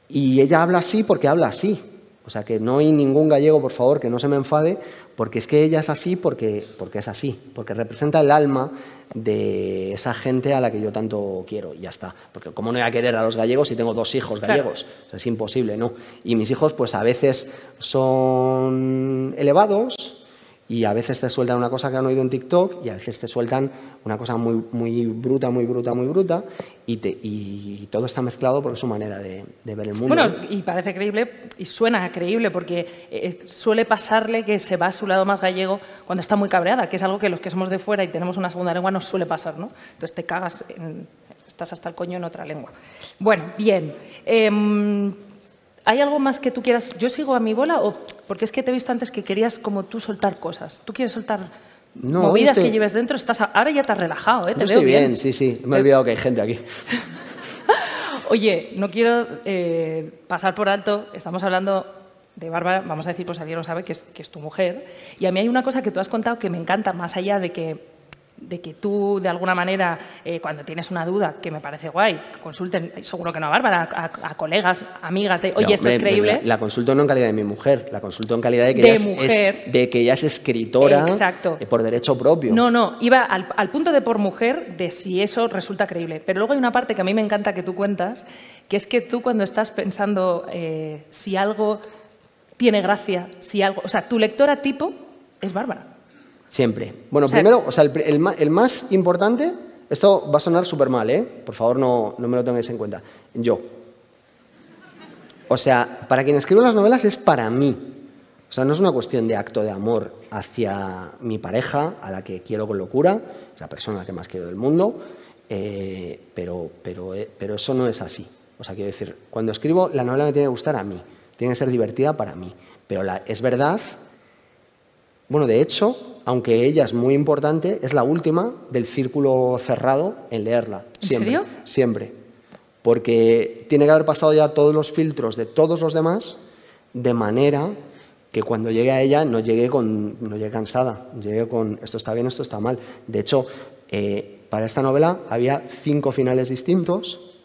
Speaker 4: y ella habla así porque habla así. O sea, que no hay ningún gallego, por favor, que no se me enfade, porque es que ella es así porque, porque es así, porque representa el alma de esa gente a la que yo tanto quiero, y ya está. Porque ¿cómo no voy a querer a los gallegos si tengo dos hijos
Speaker 3: Claro.
Speaker 4: gallegos? O sea, es imposible, ¿no? Y mis hijos, pues a veces son elevados y a veces te sueltan una cosa que han oído en TikTok y a veces te sueltan una cosa muy, muy bruta, muy bruta, muy bruta y, te- y todo está mezclado por su manera de, de ver el mundo.
Speaker 3: Bueno,
Speaker 4: ¿no?
Speaker 3: y parece creíble y suena creíble porque eh, suele pasarle que se va a su lado más gallego cuando está muy cabreada, que es algo que los que somos de fuera y tenemos una segunda lengua nos suele pasar, ¿no? Entonces te cagas, en- estás hasta el coño en otra lengua. Bueno, bien. Em, ¿Hay algo más que tú quieras? ¿Yo sigo a mi bola o porque es que te he visto antes que querías como tú soltar cosas? ¿Tú quieres soltar
Speaker 4: No,
Speaker 3: movidas
Speaker 4: estoy-
Speaker 3: que lleves dentro? Estás a- ahora ya te has relajado, ¿eh? Te veo
Speaker 4: estoy bien, sí, sí. Me he olvidado que hay gente aquí. <laughs>
Speaker 3: Oye, no quiero eh, pasar por alto, estamos hablando de Bárbara, vamos a decir, pues alguien lo sabe, que es, que es tu mujer, y a mí hay una cosa que tú has contado que me encanta, más allá de que, de que tú, de alguna manera, eh, cuando tienes una duda, que me parece guay, consulten, seguro que no a Bárbara, a, a colegas, amigas, de, oye,
Speaker 4: No,
Speaker 3: esto es creíble.
Speaker 4: La, la consulto no en calidad de mi mujer, la consulto en calidad de que,
Speaker 3: De
Speaker 4: ella, es-
Speaker 3: mujer.
Speaker 4: Es, de que ella es escritora
Speaker 3: Exacto.
Speaker 4: eh, por derecho propio.
Speaker 3: No, no, iba al, al punto de por mujer de si eso resulta creíble. Pero luego hay una parte que a mí me encanta que tú cuentas, que es que tú cuando estás pensando eh, si algo tiene gracia, si algo, o sea, tu lectora tipo es Bárbara.
Speaker 4: Siempre. Bueno,
Speaker 3: O sea-
Speaker 4: primero, o sea, el, más importante, esto va a sonar súper mal, ¿eh? Por favor, no, no me lo tengáis en cuenta. Yo. O sea, para quien escribe las novelas es para mí. O sea, no es una cuestión de acto de amor hacia mi pareja, a la que quiero con locura, es la persona a la que más quiero del mundo, eh, pero, pero, eh, pero eso no es así. O sea, quiero decir, cuando escribo, la novela me tiene que gustar a mí, tiene que ser divertida para mí. Pero la- es verdad Bueno, de hecho, aunque ella es muy importante, es la última del círculo cerrado en leerla.
Speaker 3: ¿En
Speaker 4: Siempre.
Speaker 3: serio?
Speaker 4: Siempre. Porque tiene que haber pasado ya todos los filtros de todos los demás, de manera que cuando llegue a ella no llegue, con, no llegue cansada, llegue con esto está bien, esto está mal. De hecho, eh, para esta novela había cinco finales distintos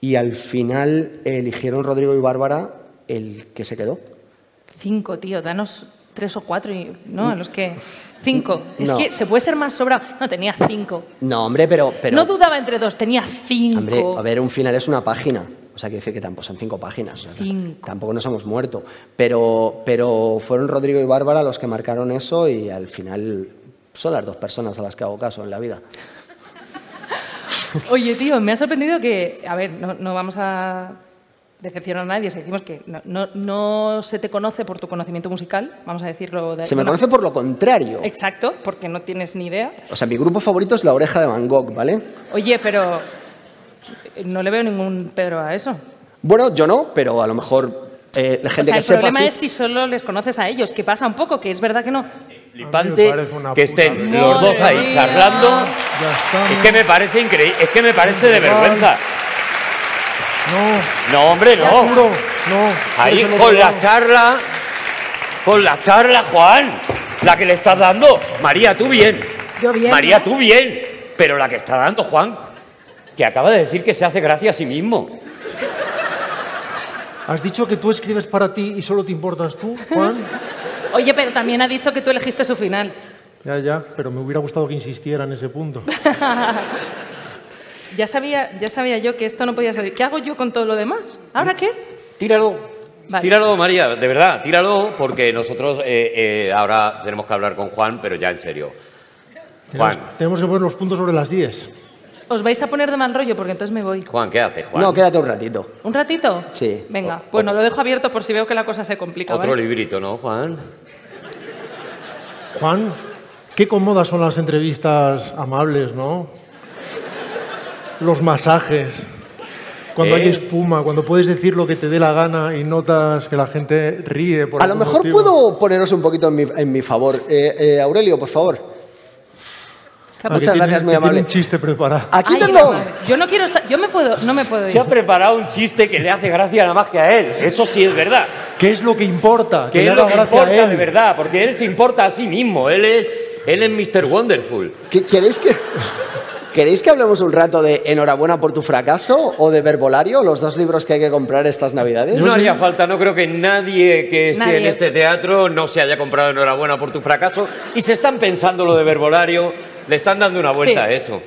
Speaker 4: y al final eligieron Rodrigo y Bárbara el que se quedó.
Speaker 3: Cinco, tío, danos tres o cuatro, y, ¿no? A los que... Cinco. Es
Speaker 4: No.
Speaker 3: que se puede ser más sobrado. No, tenía cinco.
Speaker 4: No, hombre, pero... pero
Speaker 3: No dudaba entre dos, tenía cinco.
Speaker 4: Hombre, a ver, un final es una página. O sea, quiere decir que tampoco son cinco páginas.
Speaker 3: Cinco.
Speaker 4: Tampoco nos hemos muerto. Pero, pero fueron Rodrigo y Bárbara los que marcaron eso y al final son las dos personas a las que hago caso en la vida.
Speaker 3: Oye, tío, me ha sorprendido que, a ver, no, no vamos a decepcionar a nadie si decimos que no, no- no se te conoce por tu conocimiento musical, vamos a decirlo de
Speaker 4: Se me conoce por lo contrario.
Speaker 3: Exacto, porque no tienes ni idea.
Speaker 4: O sea, mi grupo favorito es La Oreja de Van Gogh, ¿vale?
Speaker 3: Oye, pero no le veo ningún Pedro a eso.
Speaker 4: Bueno, yo no, pero a lo mejor eh, la
Speaker 3: O
Speaker 4: gente
Speaker 3: sea,
Speaker 4: que
Speaker 3: el
Speaker 4: sepa...
Speaker 3: problema
Speaker 4: sí.
Speaker 3: es si solo les conoces a ellos, que pasa un poco, que es verdad que no.
Speaker 6: Flipante que estén los dos ahí charlando. Es que me parece increíble, es que me parece de vergüenza.
Speaker 7: No,
Speaker 6: No, hombre, no.
Speaker 7: juro, no.
Speaker 6: Ahí con la charla, con la charla, Juan, la que le estás dando. María, tú bien.
Speaker 3: Yo bien,
Speaker 6: María,
Speaker 3: ¿no?
Speaker 6: tú bien. Pero la que está dando Juan, que acaba de decir que se hace gracia a sí mismo.
Speaker 7: ¿Has dicho que tú escribes para ti y solo te importas tú, Juan? <laughs>
Speaker 3: Oye, pero también ha dicho que tú elegiste su final.
Speaker 7: ya, ya, pero me hubiera gustado que insistiera en ese punto. <laughs>
Speaker 3: Ya sabía, ya sabía yo que esto no podía salir. ¿Qué hago yo con todo lo demás? ¿Ahora qué?
Speaker 6: Tíralo.
Speaker 3: Vale.
Speaker 6: Tíralo, María, de verdad, tíralo, porque nosotros eh, eh, ahora tenemos que hablar con Juan, pero ya en serio. Juan,
Speaker 7: tenemos que poner los puntos sobre las 10.
Speaker 3: Os vais a poner de mal rollo porque entonces me voy.
Speaker 6: Juan, ¿qué haces, Juan?
Speaker 4: No, quédate un ratito.
Speaker 3: ¿Un ratito?
Speaker 4: Sí.
Speaker 3: Venga, bueno, lo dejo abierto por si veo que la cosa se complica.
Speaker 6: Otro
Speaker 3: ¿vale?
Speaker 6: librito, ¿no, Juan?
Speaker 7: Juan, qué cómodas son las entrevistas amables, ¿no? Los masajes. Cuando
Speaker 6: ¿Eh?
Speaker 7: hay espuma, cuando puedes decir lo que te dé la gana y notas que la gente ríe por
Speaker 4: A lo mejor
Speaker 7: motivo.
Speaker 4: puedo poneros un poquito en mi, en mi favor. Eh, eh, Aurelio, por favor.
Speaker 7: Ah, que
Speaker 4: Muchas
Speaker 7: tiene-
Speaker 4: gracias, muy
Speaker 7: que tiene
Speaker 4: amable.
Speaker 7: un chiste preparado.
Speaker 4: Aquí
Speaker 3: Ay,
Speaker 4: tengo...
Speaker 3: Yo no quiero estar, yo me puedo, no me puedo ir.
Speaker 6: Se ha preparado un chiste que le hace gracia nada más que a él. Eso sí es verdad.
Speaker 7: ¿Qué es lo que importa?
Speaker 6: Que
Speaker 7: le
Speaker 6: es lo que
Speaker 7: a
Speaker 6: importa
Speaker 7: él.
Speaker 6: de verdad, porque él se importa a sí mismo. Él es, él es Mr. Wonderful.
Speaker 4: ¿Qué- ¿Queréis que, ¿Queréis que hablemos un rato de Enhorabuena por tu fracaso o de Verbolario, los dos libros que hay que comprar estas Navidades?
Speaker 6: No haría falta, no creo que nadie que esté
Speaker 3: Nadie.
Speaker 6: en este teatro no se haya comprado enhorabuena por tu fracaso y se están pensando lo de verbolario, le están dando una vuelta
Speaker 3: Sí.
Speaker 6: a eso.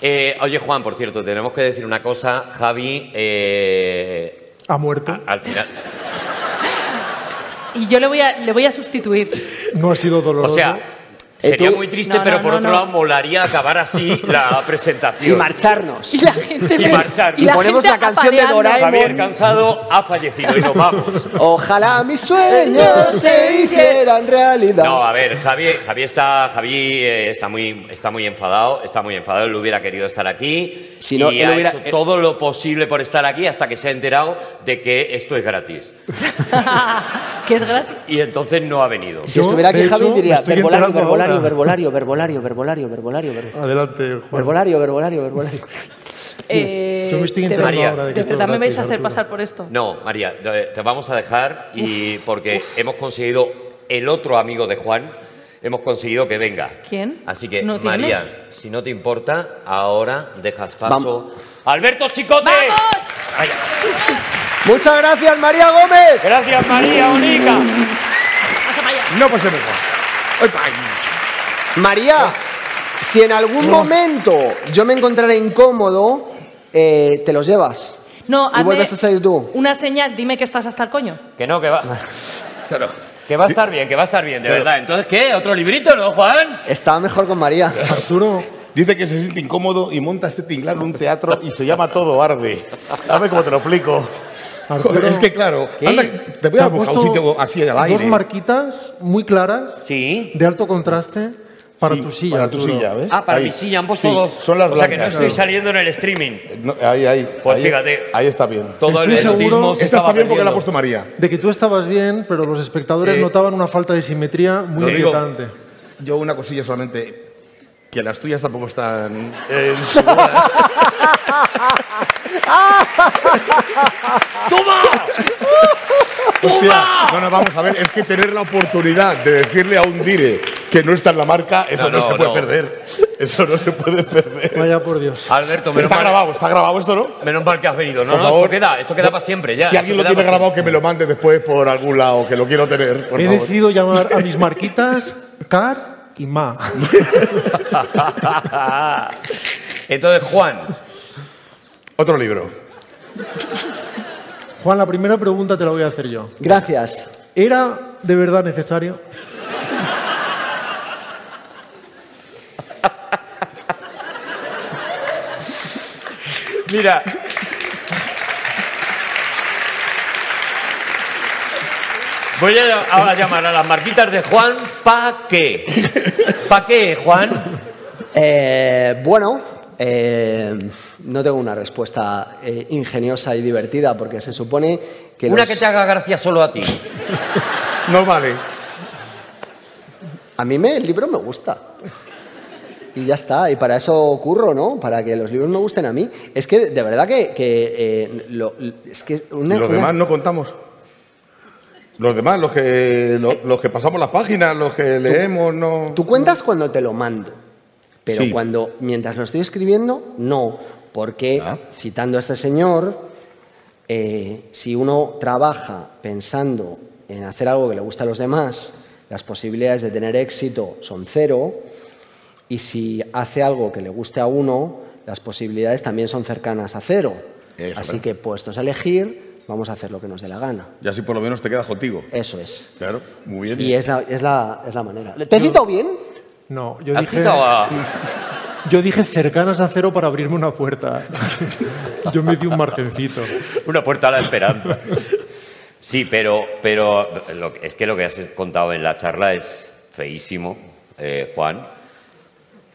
Speaker 6: Eh, oye, Juan, por cierto, tenemos que decir una cosa. Javi, eh,
Speaker 7: Ha muerto.
Speaker 6: al final.
Speaker 3: Y yo le voy a, le voy a sustituir.
Speaker 7: No ha sido
Speaker 6: O
Speaker 7: doloroso.
Speaker 6: sea, sería
Speaker 4: tú-
Speaker 6: muy triste,
Speaker 3: No,
Speaker 6: pero
Speaker 3: no,
Speaker 6: por
Speaker 3: no,
Speaker 6: otro
Speaker 3: no.
Speaker 6: lado, molaría acabar así <laughs> la
Speaker 4: Y
Speaker 6: presentación.
Speaker 4: marcharnos.
Speaker 3: Y la gente
Speaker 6: Y
Speaker 3: me-
Speaker 6: marchar.
Speaker 3: y la
Speaker 4: Ponemos
Speaker 3: gente
Speaker 4: la canción de. Doraemon.
Speaker 6: Javier Cansado ha fallecido y nos vamos. <laughs>
Speaker 4: Ojalá mis sueños se hicieran realidad.
Speaker 6: No, a ver, Javi, Javi está, Javi eh, está muy, está muy enfadado, está muy enfadado. Él hubiera querido estar aquí
Speaker 4: Si no,
Speaker 6: y
Speaker 4: él
Speaker 6: ha
Speaker 4: hubiera-
Speaker 6: hecho todo lo posible por estar aquí hasta que se ha enterado de que esto es gratis <laughs>
Speaker 3: que es gratis.
Speaker 6: y entonces no ha venido.
Speaker 4: Si
Speaker 7: Yo,
Speaker 4: estuviera aquí Javi diría
Speaker 7: me estoy
Speaker 4: verbolario, verbolario, verbolario, verbolario, verbolario,
Speaker 7: Adelante, Juan.
Speaker 4: verbolario, verbolario, verbolario.
Speaker 3: Eh,
Speaker 7: Yo me estoy
Speaker 6: María,
Speaker 7: ahora de que
Speaker 3: ¿De
Speaker 7: esto es
Speaker 3: verdad me vais a hacer
Speaker 7: Arturo.
Speaker 3: pasar por esto?
Speaker 6: No, María, te te vamos a dejar y porque hemos conseguido el otro amigo de Juan, hemos conseguido que venga.
Speaker 3: ¿Quién?
Speaker 6: Así que,
Speaker 3: ¿No tiene?
Speaker 6: María, si no te importa, ahora dejas paso.
Speaker 4: Vamos.
Speaker 6: ¡Alberto Chicote!
Speaker 3: ¡Vamos!
Speaker 4: Muchas gracias, María Gómez.
Speaker 6: Gracias, María Onica.
Speaker 5: No pasemos
Speaker 4: María, si en algún momento yo me encontrara incómodo, eh, te los llevas.
Speaker 3: No,
Speaker 4: Y
Speaker 3: hazme
Speaker 4: vuelves a salir tú.
Speaker 3: Una señal, dime que estás hasta el coño.
Speaker 6: Que no, que va. <laughs> Que va a estar bien, que va a estar bien, de verdad. Entonces, ¿qué? ¿Otro librito, no, Juan?
Speaker 4: Estaba mejor con María. <laughs>
Speaker 7: Arturo,
Speaker 5: Dice que se siente incómodo y monta este tinglado en un teatro y se llama Todo Arde. A ver cómo te lo explico.
Speaker 7: Arturo.
Speaker 5: Es que claro,
Speaker 6: ¿Qué?
Speaker 5: anda, te voy
Speaker 7: te
Speaker 5: a
Speaker 7: ha
Speaker 5: buscar
Speaker 7: puesto
Speaker 5: un sitio así al
Speaker 7: dos
Speaker 5: aire.
Speaker 7: marquitas muy claras,
Speaker 6: Sí.
Speaker 7: de alto contraste, Para
Speaker 5: Sí,
Speaker 7: tu silla.
Speaker 5: Para tu
Speaker 7: Arturo.
Speaker 5: silla, ¿ves?
Speaker 6: Ah, para
Speaker 5: Ahí.
Speaker 6: mi silla, ambos
Speaker 5: Sí,
Speaker 6: todos.
Speaker 5: Son las
Speaker 6: o sea que no
Speaker 5: blancas.
Speaker 6: estoy saliendo en el streaming.
Speaker 5: No, ahí, ahí.
Speaker 6: Pues
Speaker 5: ahí,
Speaker 6: fíjate.
Speaker 5: Ahí está bien.
Speaker 6: Todo el
Speaker 7: seguro-
Speaker 6: se
Speaker 5: Esta está bien porque la ha puesto María.
Speaker 7: De que tú estabas bien, pero los espectadores
Speaker 5: Eh,
Speaker 7: notaban una falta de simetría muy inquietante.
Speaker 5: Yo una cosilla solamente. Que las tuyas tampoco están en su hora. <laughs> <laughs> Hostia, no, no, vamos a ver, es que tener la oportunidad de decirle a un dire que no está en la marca, eso no,
Speaker 6: No, no,
Speaker 5: se puede
Speaker 6: no.
Speaker 5: perder. Eso no se puede perder.
Speaker 7: Vaya por Dios.
Speaker 6: Alberto, menos
Speaker 5: Está
Speaker 6: mal,
Speaker 5: grabado, está grabado esto, ¿no?
Speaker 6: menos mal que has venido. No,
Speaker 5: Por
Speaker 6: no,
Speaker 5: favor.
Speaker 6: esto queda, esto queda para siempre ya.
Speaker 5: Si alguien lo tiene grabado, que me lo mande después por algún lado, que lo quiero tener, por
Speaker 7: He
Speaker 5: favor.
Speaker 7: decidido llamar a mis marquitas Car y Ma. <laughs>
Speaker 6: Entonces, Juan,
Speaker 5: Otro libro.
Speaker 7: Juan, la primera pregunta te la voy a hacer yo.
Speaker 4: Gracias.
Speaker 7: ¿Era de verdad necesario?
Speaker 6: mira. Voy a ahora llamar a las marquitas de Juan, ¿pa qué? ¿Pa qué, Juan?
Speaker 4: Eh, bueno, eh, no tengo una respuesta eh, ingeniosa y divertida porque se supone que
Speaker 6: Una
Speaker 4: los-
Speaker 6: que te haga gracia solo a ti.
Speaker 5: No vale.
Speaker 4: a mí me, el libro me gusta. Y ya está, y para eso curro, ¿no? Para que los libros me gusten a mí. Es que de verdad que, que, eh, lo- es que una-
Speaker 5: Los
Speaker 4: una-
Speaker 5: demás no contamos. Los demás, los que, lo- los, que pasamos las páginas, los que leemos, no.
Speaker 4: Tú cuentas cuando te lo mando, pero
Speaker 5: Sí.
Speaker 4: cuando mientras lo estoy escribiendo, no, porque
Speaker 5: Ah.
Speaker 4: citando a este señor, eh, si uno trabaja pensando en hacer algo que le gusta a los demás, las posibilidades de tener éxito son cero, y si hace algo que le guste a uno, las posibilidades también son cercanas a cero.
Speaker 5: Eso
Speaker 4: Así que puestos a elegir, vamos a hacer lo que nos dé la gana.
Speaker 5: Y así por lo menos te quedas contigo.
Speaker 4: Eso es.
Speaker 5: Claro, muy bien.
Speaker 4: Y es la, es la, es la manera. ¿Te he citado bien?
Speaker 7: No, yo
Speaker 6: ¿Has
Speaker 7: dije,
Speaker 6: citado a-
Speaker 7: yo dije cercanas a cero para abrirme una puerta. <laughs> Yo me di un margencito.
Speaker 6: Una puerta a la esperanza. Sí, pero, pero lo que- es que lo que has contado en la charla es feísimo, eh, Juan,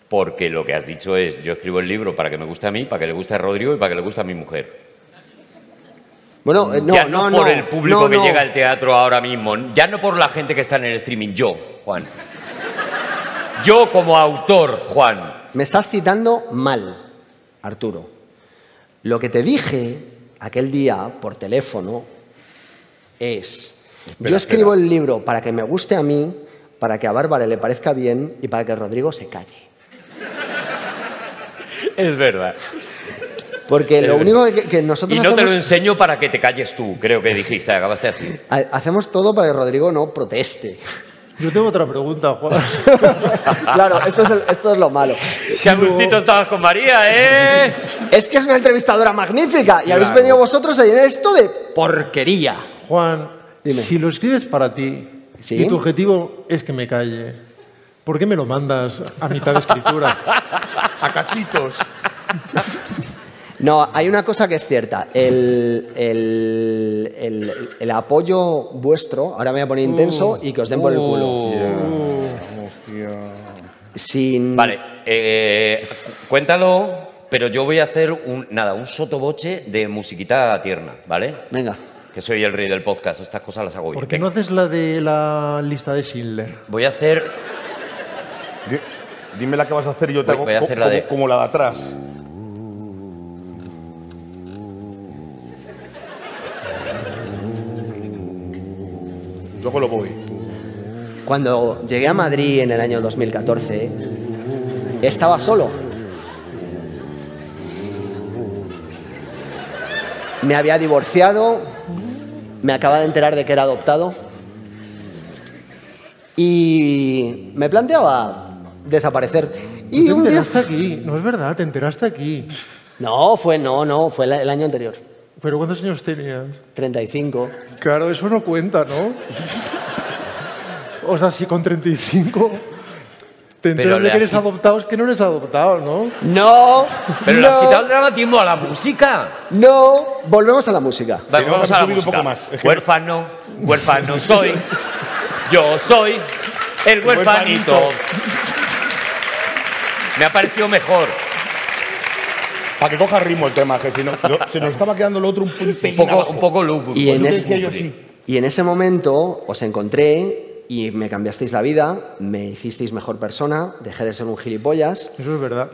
Speaker 6: porque lo que has dicho es, yo escribo el libro para que me guste a mí, para que le guste a Rodrigo y para que le guste a mi mujer.
Speaker 4: Bueno, eh, no,
Speaker 6: ya no,
Speaker 4: no,
Speaker 6: por
Speaker 4: no,
Speaker 6: el público
Speaker 4: no,
Speaker 6: que
Speaker 4: no.
Speaker 6: llega al teatro ahora mismo, ya no por la gente que está en el streaming, yo, Juan. Yo como autor, Juan.
Speaker 4: Me estás citando mal, Arturo. Lo que te dije aquel día por teléfono es,
Speaker 5: Espera,
Speaker 4: yo escribo
Speaker 5: espera.
Speaker 4: el libro para que me guste a mí, para que a Bárbara le parezca bien y para que Rodrigo se calle.
Speaker 6: Es verdad.
Speaker 4: Porque lo único que, que nosotros
Speaker 6: Y no te lo enseño para que te calles tú, creo que dijiste, acabaste así.
Speaker 4: ha- hacemos todo para que Rodrigo no proteste.
Speaker 7: Yo tengo otra pregunta, Juan. <laughs>
Speaker 4: claro, esto es, el- esto es lo malo.
Speaker 6: Si a gustito estabas con María, ¿eh?
Speaker 4: Es que es una entrevistadora magnífica y habéis venido vosotros a llenar esto de porquería.
Speaker 7: Juan,
Speaker 4: Dime.
Speaker 7: si lo escribes para ti
Speaker 4: ¿Sí?
Speaker 7: y tu objetivo es que me calle, ¿por qué me lo mandas a mitad de escritura? <laughs>
Speaker 5: A cachitos.
Speaker 4: No, hay una cosa que es cierta. El, el- el- el apoyo vuestro, ahora me voy a poner intenso y que os den por el culo. Sin,
Speaker 6: Vale, eh, cuéntalo, pero yo voy a hacer un, nada, un sotoboche de musiquita tierna, ¿vale?
Speaker 4: Venga.
Speaker 6: Que soy el rey del podcast, estas cosas las hago bien.
Speaker 7: ¿Por qué no haces la de la lista de Schindler?
Speaker 6: Voy a hacer...
Speaker 5: Di- Dime la que vas a hacer y yo te
Speaker 6: Voy-
Speaker 5: hago
Speaker 6: voy a hacer la
Speaker 5: como,
Speaker 6: de-
Speaker 5: como la de atrás. Yo con lo voy.
Speaker 4: Cuando llegué a Madrid en el año 2014, estaba solo. Me había divorciado, me acaba de enterar de que era adoptado y me planteaba desaparecer. Y
Speaker 7: te
Speaker 4: un día...
Speaker 7: enteraste aquí, no es verdad, te enteraste aquí.
Speaker 4: No, fue, no, no, fue el año anterior,
Speaker 7: ¿Pero cuántos años tenías?
Speaker 4: 35.
Speaker 7: Claro, eso no cuenta, ¿no? O sea, si con 35 te
Speaker 6: Pero
Speaker 7: enteras
Speaker 6: le
Speaker 7: de que
Speaker 6: has
Speaker 7: eres adoptado, es que no eres adoptado, ¿no?
Speaker 4: No,
Speaker 6: Pero
Speaker 4: no,
Speaker 6: le has quitado el dramatismo a la música.
Speaker 4: no, volvemos a la música.
Speaker 6: Vale,
Speaker 5: Sí,
Speaker 6: vamos
Speaker 5: a
Speaker 6: la
Speaker 5: subir un
Speaker 6: música.
Speaker 5: poco más. Es que-
Speaker 6: Huérfano, huérfano soy. Yo soy el huérfanito. Me ha parecido mejor.
Speaker 5: Para que coja ritmo el tema, que si no, no- se nos estaba quedando lo otro un,
Speaker 6: Un poco,
Speaker 5: abajo.
Speaker 6: un poco lúgubre.
Speaker 4: Y en, ese,
Speaker 5: yo sí.
Speaker 4: y en ese momento os encontré y me cambiasteis la vida, me hicisteis mejor persona, dejé de ser un gilipollas
Speaker 7: Eso es verdad.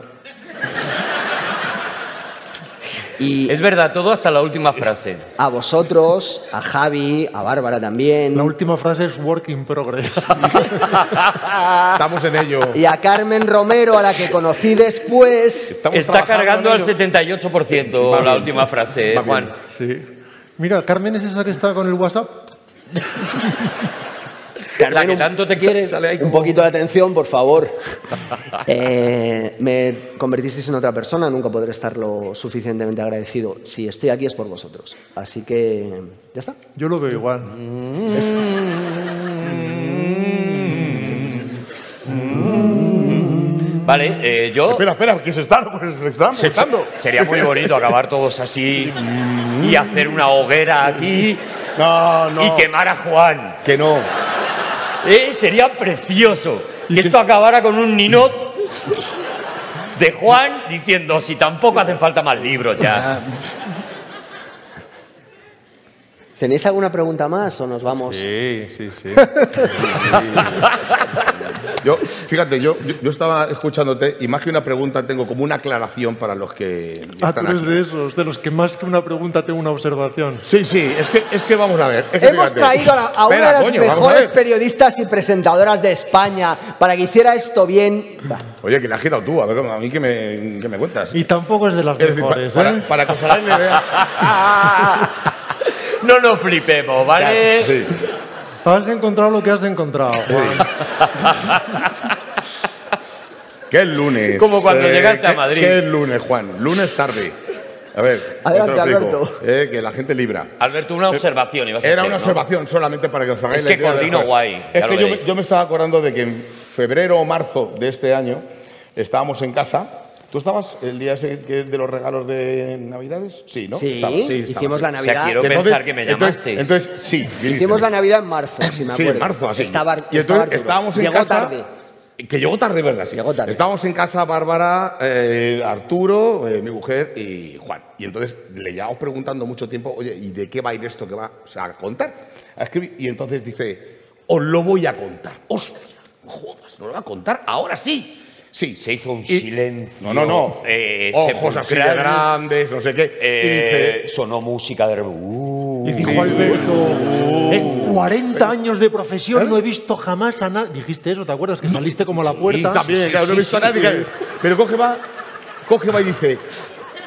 Speaker 4: Y
Speaker 6: Es verdad, todo hasta la última frase.
Speaker 4: a vosotros, a Javi, a Bárbara también
Speaker 7: La última frase es work in progress. <laughs>
Speaker 5: Estamos en ello.
Speaker 4: y a Carmen Romero, a la que conocí después.
Speaker 5: Estamos
Speaker 6: Está cargando al
Speaker 5: ello.
Speaker 6: 78%
Speaker 5: Va
Speaker 6: la
Speaker 5: bien.
Speaker 6: última frase. Juan.
Speaker 7: Sí. Mira, Carmen es esa que está con el WhatsApp. <laughs>
Speaker 6: La que
Speaker 4: un-
Speaker 6: tanto te quiere.
Speaker 5: Sale ahí
Speaker 4: Un poquito de atención, por favor. <laughs> Eh, me convertisteis en otra persona, nunca podré estar lo suficientemente agradecido. Si estoy aquí es por vosotros. Así que ya está.
Speaker 7: Yo lo veo igual.
Speaker 6: Vale, eh, yo.
Speaker 5: Espera, espera, que se están, pues, se están
Speaker 6: Se- sería muy bonito acabar todos así y hacer una hoguera aquí
Speaker 5: No, no.
Speaker 6: y quemar a Juan.
Speaker 5: Que no.
Speaker 6: Eh, sería precioso que esto acabara con un ninot de Juan diciendo si tampoco hacen falta más libros ya.
Speaker 4: ¿Tenéis alguna pregunta más o nos vamos?
Speaker 7: Sí, sí, sí. <laughs>
Speaker 5: Yo, fíjate, yo, yo, estaba escuchándote y más que una pregunta tengo como una aclaración para los que
Speaker 7: Ah,
Speaker 5: están
Speaker 7: tú eres
Speaker 5: aquí.
Speaker 7: de esos, de los que más que una pregunta tengo una observación.
Speaker 5: Sí, sí, es que, es que vamos a ver. es que
Speaker 4: Hemos
Speaker 5: fíjate.
Speaker 4: traído a, a una
Speaker 5: Espera,
Speaker 4: de las
Speaker 5: coño,
Speaker 4: mejores periodistas y presentadoras de España para que hiciera esto bien.
Speaker 5: Oye, que le has quitado tú, a ver, a mí que me, que me cuentas.
Speaker 7: Y tampoco es de las
Speaker 5: Es decir,
Speaker 7: mejores,
Speaker 5: para,
Speaker 7: ¿eh?
Speaker 5: para que os hagáis la idea. <laughs>
Speaker 6: No nos flipemos, ¿vale?
Speaker 5: Sí.
Speaker 7: Has encontrado lo que has encontrado. Juan. <laughs>
Speaker 5: ¿Qué es lunes?
Speaker 6: Como cuando llegaste a
Speaker 5: ¿qué-
Speaker 6: Madrid.
Speaker 5: ¿Qué es lunes, Juan? Lunes tarde. A ver,
Speaker 4: Adelante, Alberto.
Speaker 5: eh, que la gente libra.
Speaker 6: Alberto, una observación. ibas a
Speaker 5: Era
Speaker 6: hacer,
Speaker 5: una
Speaker 6: ¿no?
Speaker 5: observación solamente para que os hagáis
Speaker 6: Es
Speaker 5: la
Speaker 6: que coordino guay,
Speaker 5: Es que yo, yo me estaba acordando de que en febrero o marzo de este año estábamos en casa. ¿Tú estabas el día de los regalos de Navidades? Sí, ¿no?
Speaker 4: Sí,
Speaker 5: Estaba,
Speaker 4: hicimos la
Speaker 5: sí.
Speaker 4: Navidad.
Speaker 6: quiero
Speaker 5: Entonces-
Speaker 6: pensar que me
Speaker 5: entonces-
Speaker 6: llamaste.
Speaker 5: Entonces, sí. viniste.
Speaker 4: Hicimos la Navidad en marzo, si me
Speaker 5: Sí,
Speaker 4: acuerdo.
Speaker 5: en marzo, así.
Speaker 4: Estaba,
Speaker 5: y entonces estábamos en
Speaker 4: Llegó
Speaker 5: casa.
Speaker 4: tarde.
Speaker 5: Que llegó tarde, ¿verdad? Sí.
Speaker 4: Llegó tarde.
Speaker 5: Estábamos en casa Bárbara, eh, Arturo, eh, mi mujer y Juan. Y entonces le llevamos preguntando mucho tiempo, oye, ¿y de qué va a ir esto que va o sea, a contar? A escribir. Y entonces dice, os lo voy a contar. ¡Hostia! no Jodas, ¿nos lo va a contar? Ahora sí. Sí.
Speaker 6: Se hizo un
Speaker 5: Y-
Speaker 6: silencio.
Speaker 5: No, no, no.
Speaker 6: eh,
Speaker 5: Ojos así de grandes, no sé qué. y
Speaker 6: Eh,
Speaker 5: dice,
Speaker 6: sonó música de. Uh,
Speaker 7: Y dijo Alberto, en 40 años de profesión no he visto jamás a nadie. Dijiste eso, ¿te acuerdas? Que saliste como a la puerta.
Speaker 5: También,
Speaker 6: sí,
Speaker 5: claro, no he visto
Speaker 6: sí,
Speaker 5: a nadie. Pero coge va, coge va y dice,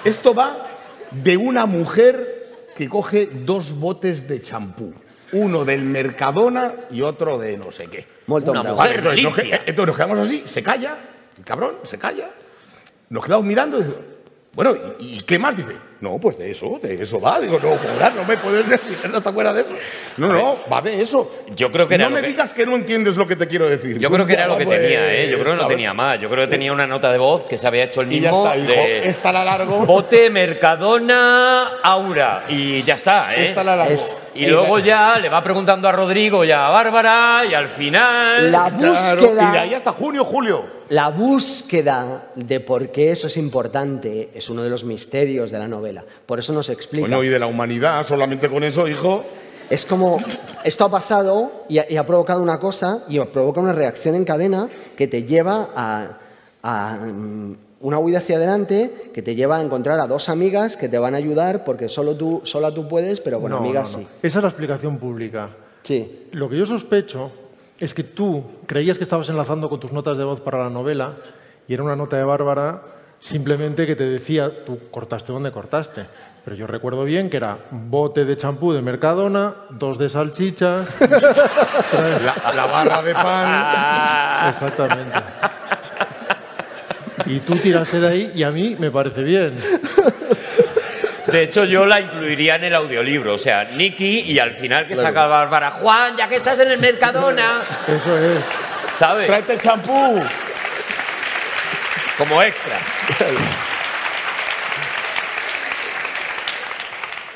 Speaker 5: esto va de una mujer que coge dos botes de champú. Uno del Mercadona y otro de no sé qué.
Speaker 4: Molto
Speaker 6: Una
Speaker 4: bravo.
Speaker 6: mujer
Speaker 5: entonces,
Speaker 6: limpia.
Speaker 5: eh, entonces nos quedamos así, se calla, el cabrón, se calla. Nos quedamos mirando y bueno, ¿y, y qué más? Dice, no, pues de eso, de eso va. Digo, no, joder, no me puedes decir, no te acuerdas de eso. No, no, va de eso.
Speaker 6: Yo creo que era
Speaker 5: No me
Speaker 6: que-
Speaker 5: digas que no entiendes lo que te quiero decir.
Speaker 6: Yo creo que era lo que
Speaker 5: Pues,
Speaker 6: tenía, ¿eh? Yo creo que no tenía más. Yo creo que tenía una nota de voz que se había hecho el
Speaker 5: Y ya
Speaker 6: mismo.
Speaker 5: está, hijo.
Speaker 6: de
Speaker 5: Esta la largo.
Speaker 6: Bote, Mercadona, Aura. Y ya está, ¿eh?
Speaker 5: Esta la largo.
Speaker 4: Es-
Speaker 6: Y luego ya le va preguntando a Rodrigo y a Bárbara y al final...
Speaker 4: La
Speaker 5: Claro,
Speaker 4: búsqueda.
Speaker 5: y de ahí hasta junio, julio.
Speaker 4: La búsqueda de por qué eso es importante es uno de los misterios de la novela. Por eso nos explica.
Speaker 5: Bueno, y de la humanidad, solamente con eso, hijo.
Speaker 4: Es como, esto ha pasado y ha, y ha provocado una cosa y provoca una reacción en cadena que te lleva a, a, mm, una huida hacia adelante, que te lleva a encontrar a dos amigas que te van a ayudar porque solo tú, sola tú puedes, pero con
Speaker 7: No,
Speaker 4: amigas
Speaker 7: no, no.
Speaker 4: sí.
Speaker 7: Esa es la explicación pública.
Speaker 4: Sí.
Speaker 7: Lo que yo sospecho es que tú creías que estabas enlazando con tus notas de voz para la novela y era una nota de Bárbara simplemente que te decía, tú cortaste donde cortaste. Pero yo recuerdo bien que era un bote de champú de Mercadona, dos de salchichas. <laughs>
Speaker 5: La, la barra de pan. <laughs>
Speaker 7: Exactamente. Y tú tiraste de ahí y a mí me parece bien.
Speaker 6: De hecho, yo la incluiría en el audiolibro. O sea, Nicky y al final que saca Bárbara. Juan, ya que estás en el Mercadona.
Speaker 7: Eso es.
Speaker 6: ¿Sabes?
Speaker 5: Tráete champú.
Speaker 6: Como extra.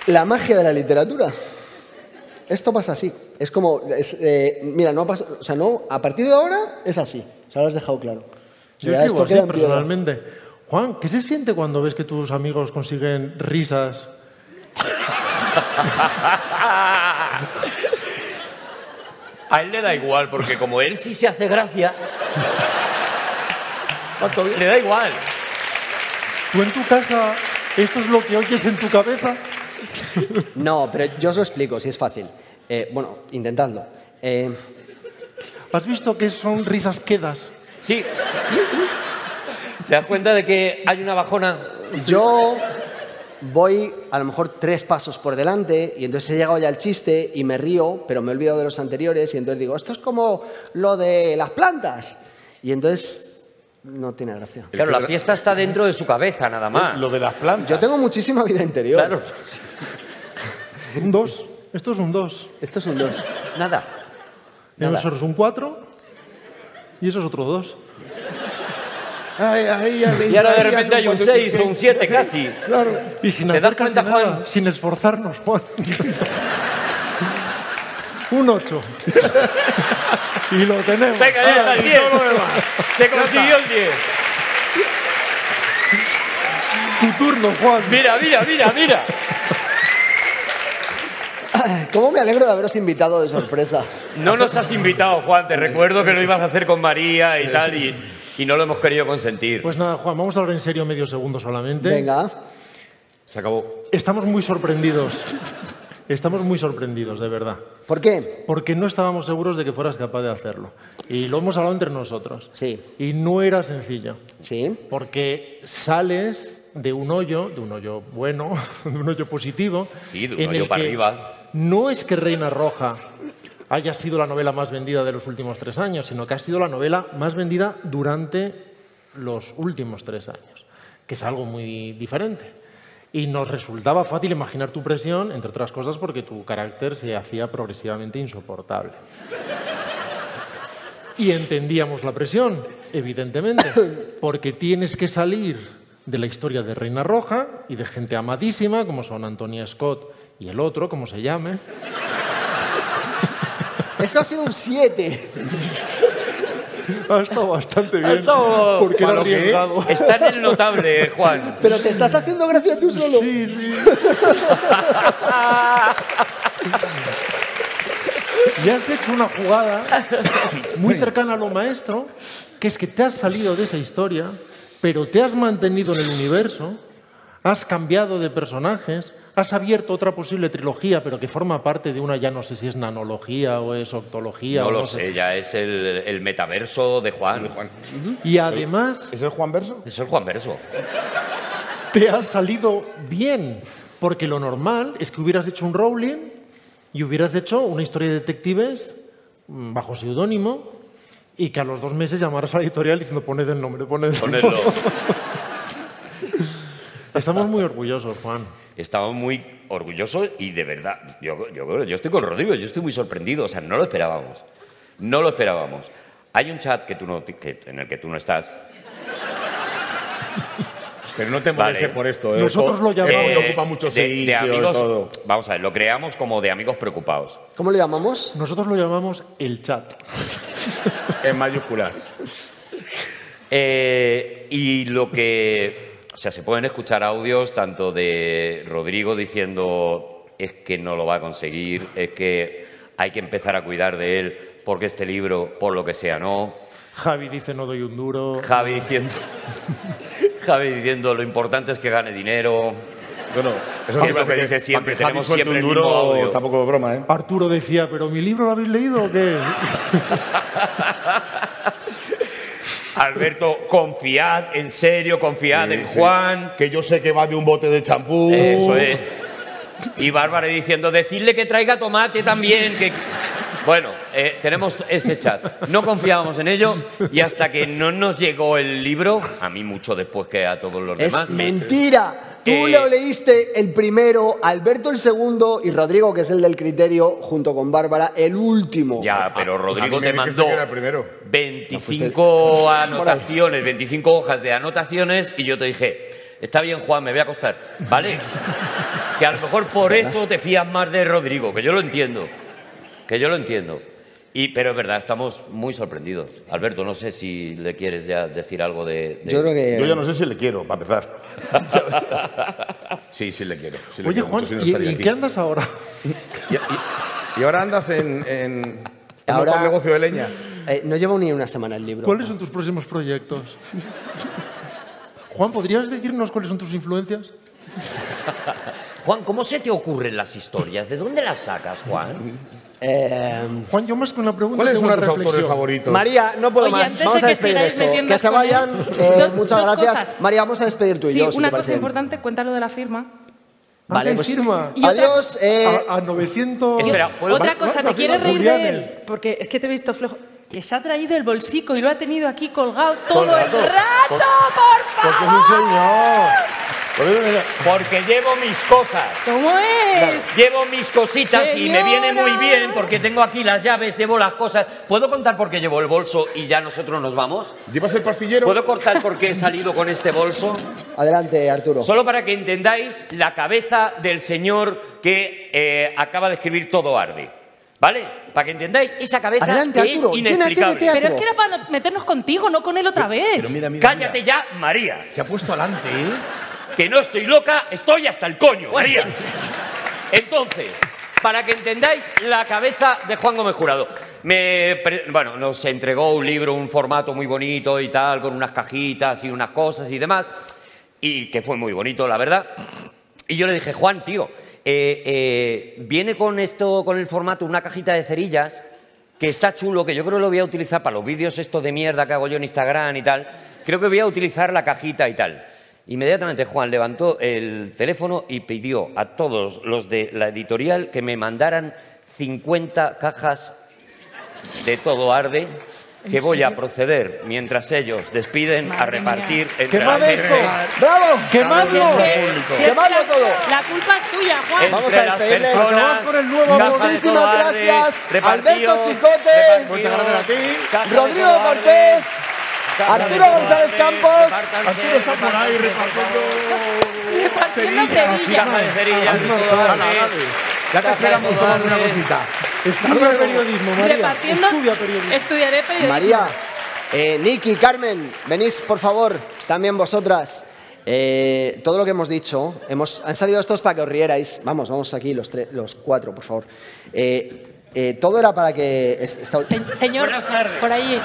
Speaker 4: La magia de la literatura. Esto pasa así. Es como, es, eh, mira, no pasa, o sea, no, a partir de ahora es así. Se lo has dejado claro.
Speaker 7: Yo
Speaker 4: Ya,
Speaker 7: escribo
Speaker 4: esto
Speaker 7: así
Speaker 4: piedra.
Speaker 7: personalmente. Juan, ¿qué se siente cuando ves que tus amigos consiguen risas? <laughs>
Speaker 6: A él le da igual, porque como él sí se hace gracia, le da igual.
Speaker 7: ¿Tú en tu casa esto es lo que oyes en tu cabeza?
Speaker 4: No, pero yo os lo explico, si es fácil. Eh, bueno, intentadlo. Eh,
Speaker 7: ¿Has visto que son risas quedas?
Speaker 6: Sí. ¿Te das cuenta de que hay una bajona?
Speaker 4: yo voy a lo mejor tres pasos por delante y entonces he llegado ya al chiste y me río, pero me he olvidado de los anteriores y entonces digo, esto es como lo de las plantas. Y entonces no tiene gracia.
Speaker 6: Claro, la fiesta está dentro de su cabeza, nada más.
Speaker 5: Lo de las plantas.
Speaker 4: Yo tengo muchísima vida interior.
Speaker 6: Claro, <laughs>
Speaker 7: Un 2. Esto es un 2.
Speaker 4: Esto es un dos.
Speaker 6: nada.
Speaker 4: Nada.
Speaker 7: Eso es un 4. Y eso es otro 2.
Speaker 5: Ay, ay, ay,
Speaker 6: Y ahora de repente
Speaker 5: ay,
Speaker 6: hay un
Speaker 5: cuando-
Speaker 6: 6 o un 7 casi.
Speaker 5: Claro.
Speaker 7: Y sin
Speaker 6: ¿Te das cuenta,
Speaker 7: nada,
Speaker 6: Juan?
Speaker 7: sin esforzarnos, Juan. <laughs> un 8. <laughs> y lo tenemos.
Speaker 6: Venga, ya está el
Speaker 7: Ah, y
Speaker 6: 10.
Speaker 7: todo lo demás.
Speaker 6: Se consiguió el 10.
Speaker 7: Tu turno, Juan.
Speaker 6: Mira, mira, mira, mira.
Speaker 4: ¿Cómo me alegro de haberos invitado de sorpresa?
Speaker 6: No nos has invitado, Juan. Te recuerdo que lo ibas a hacer con María y tal, y, y no lo hemos querido consentir.
Speaker 7: Pues nada, Juan, vamos a hablar en serio medio segundo solamente.
Speaker 4: Venga.
Speaker 5: Se acabó.
Speaker 7: Estamos muy sorprendidos. Estamos muy sorprendidos, de verdad.
Speaker 4: ¿Por qué?
Speaker 7: Porque no estábamos seguros de que fueras capaz de hacerlo. Y lo hemos hablado entre nosotros.
Speaker 4: Sí.
Speaker 7: Y no era sencillo.
Speaker 4: Sí.
Speaker 7: Porque sales de un hoyo, de un hoyo bueno, <laughs> de un hoyo positivo.
Speaker 6: Sí, de un hoyo para arriba.
Speaker 7: No es que Reina Roja haya sido la novela más vendida de los últimos tres años, sino que ha sido la novela más vendida durante los últimos tres años, que es algo muy diferente. Y nos resultaba fácil imaginar tu presión, entre otras cosas porque tu carácter se hacía progresivamente insoportable. Y entendíamos la presión, evidentemente, porque tienes que salir de la historia de Reina Roja y de gente amadísima, como son Antonia Scott y el otro, como se llame.
Speaker 4: Eso ha sido un 7.
Speaker 7: Ha estado bastante bien,
Speaker 6: estado-
Speaker 7: porque era
Speaker 5: ¿Para lo que es?
Speaker 7: arriesgado.
Speaker 6: Está en el notable, Juan.
Speaker 4: Pero te estás haciendo gracia tú solo.
Speaker 7: Sí, sí. <laughs> Y has hecho una jugada muy cercana a lo maestro, que es que te has salido de esa historia, pero te has mantenido en el universo, has cambiado de personajes, has abierto otra posible trilogía, pero que forma parte de una, ya no sé si es nanología o es octología.
Speaker 6: No
Speaker 7: o
Speaker 6: lo sé, ya es el, el metaverso de Juan.
Speaker 7: Y además
Speaker 5: ¿Es el Juan Verso?
Speaker 6: Es el Juan Verso.
Speaker 7: te ha salido bien, porque lo normal es que hubieras hecho un Rowling y hubieras hecho una historia de detectives mm, bajo seudónimo y que a los dos meses llamaras a la editorial diciendo poned el nombre, poned el nombre. Estamos muy orgullosos, Juan.
Speaker 6: Estamos muy orgullosos y de verdad, yo, yo, yo estoy con Rodrigo, yo estoy muy sorprendido, o sea, no lo esperábamos. No lo esperábamos. Hay un chat que tú no, que- en el que tú no estás.
Speaker 5: Pero no te
Speaker 6: Vale.
Speaker 5: molestes por esto. ¿eh?
Speaker 7: Nosotros lo
Speaker 5: Eh,
Speaker 7: llamamos-
Speaker 5: porque ocupa mucho
Speaker 6: de, de
Speaker 5: sitio
Speaker 6: amigos,
Speaker 5: todo.
Speaker 6: vamos a ver, lo creamos como de amigos preocupados.
Speaker 4: ¿Cómo lo llamamos?
Speaker 7: Nosotros lo llamamos el chat.
Speaker 5: En mayúsculas.
Speaker 6: Eh, y lo que. O sea, se pueden escuchar audios tanto de Rodrigo diciendo es que no lo va a conseguir, es que hay que empezar a cuidar de él porque este libro, por lo que sea, no.
Speaker 7: Javi dice no doy un duro.
Speaker 6: Javi diciendo. <laughs> Javi diciendo lo importante es que gane dinero.
Speaker 5: Bueno,
Speaker 6: Es lo que dice siempre,
Speaker 5: que Javi
Speaker 6: tenemos siempre
Speaker 5: un
Speaker 6: el mismo
Speaker 5: duro,
Speaker 6: audio.
Speaker 5: tampoco de broma, ¿eh?
Speaker 7: Arturo decía, pero mi libro lo habéis leído o qué? <laughs>
Speaker 6: Alberto, confiad, en serio, confiad en Juan.
Speaker 5: Que yo sé que va de un bote de champú.
Speaker 6: Eso es. Y Bárbara diciendo, decirle que traiga tomate también. Que... Bueno, eh, tenemos ese chat. No confiábamos en ello y hasta que no nos llegó el libro, a mí mucho después que a todos los
Speaker 4: Es
Speaker 6: demás.
Speaker 4: mentira. Tú
Speaker 6: Eh,
Speaker 4: lo leíste el primero, Alberto el segundo y Rodrigo, que es el del criterio, junto con Bárbara, el último.
Speaker 6: Ya, pero Rodrigo
Speaker 5: a mí me
Speaker 6: te mandó
Speaker 5: que era el primero.
Speaker 6: 25 anotaciones, 25 hojas de anotaciones y yo te dije, está bien Juan, me voy a acostar, ¿vale? <laughs> Que a lo mejor por eso te fías más de Rodrigo, que yo lo entiendo, que yo lo entiendo. Y, pero es verdad, estamos muy sorprendidos. Alberto, no sé si le quieres ya decir algo de... de-
Speaker 4: Yo creo que...
Speaker 5: Yo ya no sé si le quiero, para empezar. <laughs> sí, sí le quiero. sí le
Speaker 7: Oye,
Speaker 5: quiero
Speaker 7: Juan,
Speaker 5: mucho, si no
Speaker 7: ¿y, en qué andas ahora? <laughs>
Speaker 5: Y, y- y ahora andas en, en
Speaker 4: Ahora-
Speaker 5: negocio de leña.
Speaker 4: Eh, no llevo ni una semana el libro.
Speaker 7: ¿Cuáles son tus próximos proyectos? <laughs> Juan, ¿podrías decirnos cuáles son tus influencias? <laughs>
Speaker 6: Juan, ¿cómo se te ocurren las historias? ¿De dónde las sacas, Juan?
Speaker 4: Eh,
Speaker 7: Juan, yo más que una pregunta
Speaker 5: ¿Cuáles son tus autores favoritos?
Speaker 4: María, no puedo
Speaker 3: Oye,
Speaker 4: más.
Speaker 3: antes de
Speaker 4: Vamos a
Speaker 3: que
Speaker 4: despedir
Speaker 3: sigáis
Speaker 4: esto. Que se vayan. eh,
Speaker 3: dos-
Speaker 4: muchas
Speaker 3: dos
Speaker 4: gracias.
Speaker 3: cosas.
Speaker 4: María, vamos a despedir tú y
Speaker 3: Sí,
Speaker 4: yo. si
Speaker 3: una
Speaker 4: te
Speaker 3: cosa importante, cuéntalo de la firma.
Speaker 4: Vale, pues-
Speaker 7: firma.
Speaker 3: Y
Speaker 4: Adiós. eh,
Speaker 7: A, a 900...
Speaker 6: Espera, ¿puedo-
Speaker 3: Otra cosa, ¿te quieres reír de
Speaker 7: Julianes.
Speaker 3: él? Porque es que te he visto flojo. Que se ha traído el bolsico y lo ha tenido aquí colgado todo,
Speaker 5: el
Speaker 3: el
Speaker 5: rato. Por-
Speaker 3: por
Speaker 5: Porque
Speaker 3: favor.
Speaker 5: es un señor.
Speaker 6: Porque llevo mis cosas.
Speaker 3: ¿Cómo es?
Speaker 6: Llevo mis cositas y me viene muy bien porque tengo aquí las llaves, llevo las cosas. ¿Puedo contar por qué llevo el bolso y ya nosotros nos vamos?
Speaker 5: ¿Llevas el pastillero?
Speaker 6: ¿Puedo contar por qué he salido con este bolso?
Speaker 4: Adelante, Arturo.
Speaker 6: Solo para que entendáis la cabeza del señor que eh, acaba de escribir Todo Arde. ¿Vale? Para que entendáis esa cabeza
Speaker 4: Adelante,
Speaker 6: que
Speaker 4: Arturo,
Speaker 6: es
Speaker 4: llénate de
Speaker 6: inexplicable.
Speaker 4: teatro.
Speaker 3: Pero es que era para no- meternos contigo, no con él otra vez.
Speaker 5: Pero mira, mira.
Speaker 6: Cállate
Speaker 5: mira.
Speaker 6: ya, María.
Speaker 5: Se ha puesto adelante, ¿eh?
Speaker 6: Que no estoy loca, estoy hasta el coño, María. Entonces, para que entendáis la cabeza de Juan Gómez Jurado. Me, pre- bueno, nos entregó un libro, un formato muy bonito y tal, con unas cajitas y unas cosas y demás, y que fue muy bonito, la verdad. Y yo le dije, Juan, tío, eh, eh, viene con esto, con el formato, una cajita de cerillas, que está chulo, que yo creo que lo voy a utilizar para los vídeos estos de mierda que hago yo en Instagram y tal. Creo que voy a utilizar la cajita y tal. Inmediatamente Juan levantó el teléfono y pidió a todos los de la editorial que me mandaran 50 cajas de todo arde que voy a proceder mientras ellos despiden a
Speaker 3: Madre
Speaker 6: repartir entre
Speaker 7: ¡Quemad esto!
Speaker 4: ¡Bravo!
Speaker 7: ¡Quemadlo!
Speaker 3: Si es que
Speaker 4: ¡Quemadlo
Speaker 3: la-
Speaker 4: todo!
Speaker 3: La culpa es tuya, Juan.
Speaker 6: entre
Speaker 4: Vamos a
Speaker 6: las
Speaker 4: despedirles.
Speaker 6: personas,
Speaker 7: con el nuevo
Speaker 4: Muchísimas gracias,
Speaker 6: repartido,
Speaker 4: Alberto Chicote,
Speaker 5: muchas gracias a ti,
Speaker 4: Rodrigo Cortés, Arturo González Campos.
Speaker 5: Arturo está por ahí repartiendo. <laughs>
Speaker 3: Repartiendo
Speaker 5: cerillas. Ya te esperamos tomar una cosita.
Speaker 7: Estudia periodismo, María.
Speaker 3: Repartiendo.
Speaker 7: Estudia periodismo.
Speaker 3: Estudiaré periodismo.
Speaker 4: María, eh, Niki, Carmen, venís por favor, también vosotras. Eh, todo lo que hemos dicho, hemos, han salido estos para que os rierais. Vamos, vamos aquí los, tres, los cuatro, por favor. Eh, eh, todo era para que... est- esta-
Speaker 3: Se- señor,
Speaker 6: Buenas tardes.
Speaker 3: por ahí.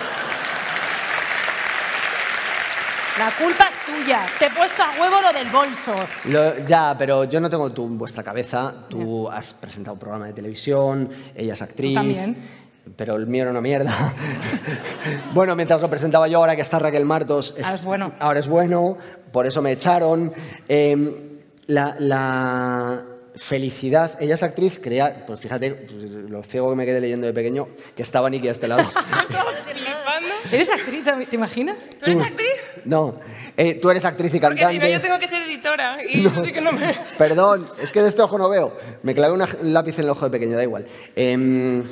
Speaker 3: La culpa es tuya. Te he puesto a huevo lo del bolso.
Speaker 4: Lo- ya, pero yo no tengo tú en vuestra cabeza. Tú has presentado un programa de televisión, ella es actriz.
Speaker 3: también.
Speaker 4: Pero el mío era una mierda. <laughs> bueno, mientras lo presentaba yo, ahora que está Raquel Martos.
Speaker 3: Ahora es bueno.
Speaker 4: Ahora es bueno, por eso me echaron. Eh, la, la felicidad, ella es actriz, crea, pues fíjate, lo ciego que me quedé leyendo de pequeño, que estaba Niki a este lado. <laughs>
Speaker 3: ¿Eres actriz? ¿Te imaginas?
Speaker 8: ¿Tú eres actriz?
Speaker 4: No, eh, tú eres actriz y
Speaker 8: Porque
Speaker 4: cantante.
Speaker 8: si no, yo tengo que ser editora. Y sí que no me. <laughs>
Speaker 4: Perdón, es que de este ojo no veo. Me clavé una- un lápiz en el ojo de pequeño, da igual. Em,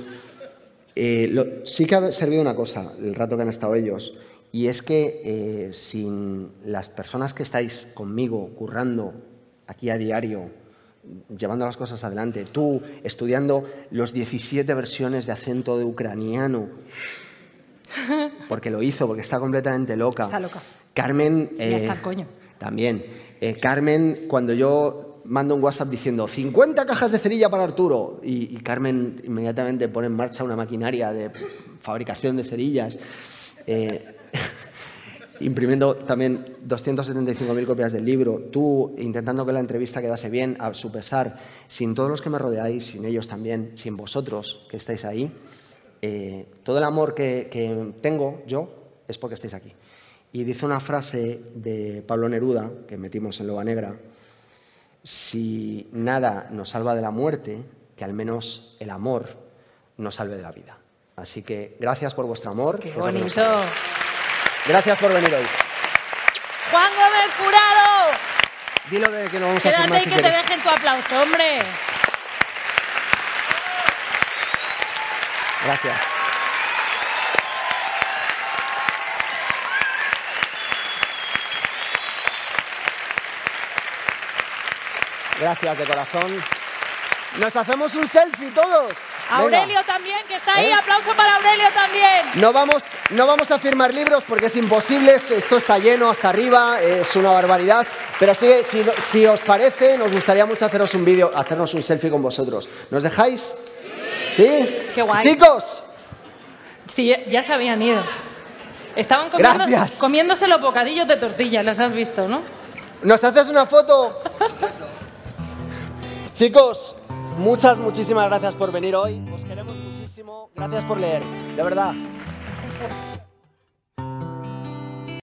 Speaker 4: eh, lo- sí que ha servido una cosa el rato que han estado ellos, y es que eh, sin las personas que estáis conmigo currando aquí a diario, llevando las cosas adelante, tú estudiando los 17 versiones de acento de ucraniano, <laughs> porque lo hizo, porque está completamente loca.
Speaker 3: Está loca.
Speaker 4: Carmen...
Speaker 3: Ya
Speaker 4: eh,
Speaker 3: está el coño.
Speaker 4: también. Eh, Carmen, cuando yo mando un WhatsApp diciendo 50 cajas de cerilla para Arturo, y, y Carmen inmediatamente pone en marcha una maquinaria de fabricación de cerillas, eh, <laughs> imprimiendo también 275.000 copias del libro, tú intentando que la entrevista quedase bien, a su pesar, sin todos los que me rodeáis, sin ellos también, sin vosotros que estáis ahí, eh, todo el amor que, que tengo yo es porque estáis aquí. Y dice una frase de Pablo Neruda, que metimos en Loba Negra, si nada nos salva de la muerte, que al menos el amor nos salve de la vida. Así que gracias por vuestro amor.
Speaker 3: Qué
Speaker 4: lo
Speaker 3: bonito.
Speaker 4: Gracias por venir hoy.
Speaker 3: Juan Gómez Jurado.
Speaker 4: Dilo de que no vamos a
Speaker 3: Quédate
Speaker 4: firmar
Speaker 3: y
Speaker 4: si
Speaker 3: que te
Speaker 4: quieres.
Speaker 3: dejen tu aplauso, hombre.
Speaker 4: Gracias. Gracias de corazón. Nos hacemos un selfie todos.
Speaker 3: Aurelio también, que está ahí. Aplauso para Aurelio también.
Speaker 4: No vamos, no vamos a firmar libros porque es imposible, esto está lleno hasta arriba, es una barbaridad. Pero sí, si, si os parece, nos gustaría mucho haceros un vídeo, hacernos un selfie con vosotros. ¿Nos dejáis? ¿Sí?
Speaker 3: Qué guay.
Speaker 4: Chicos,
Speaker 3: Sí, ya se habían ido. Estaban comiendo- comiéndose los bocadillos de tortilla, los has visto, ¿no?
Speaker 4: ¿nos haces una foto? <laughs> Chicos, muchas, muchísimas gracias por venir hoy. Os queremos muchísimo. Gracias por leer, de verdad.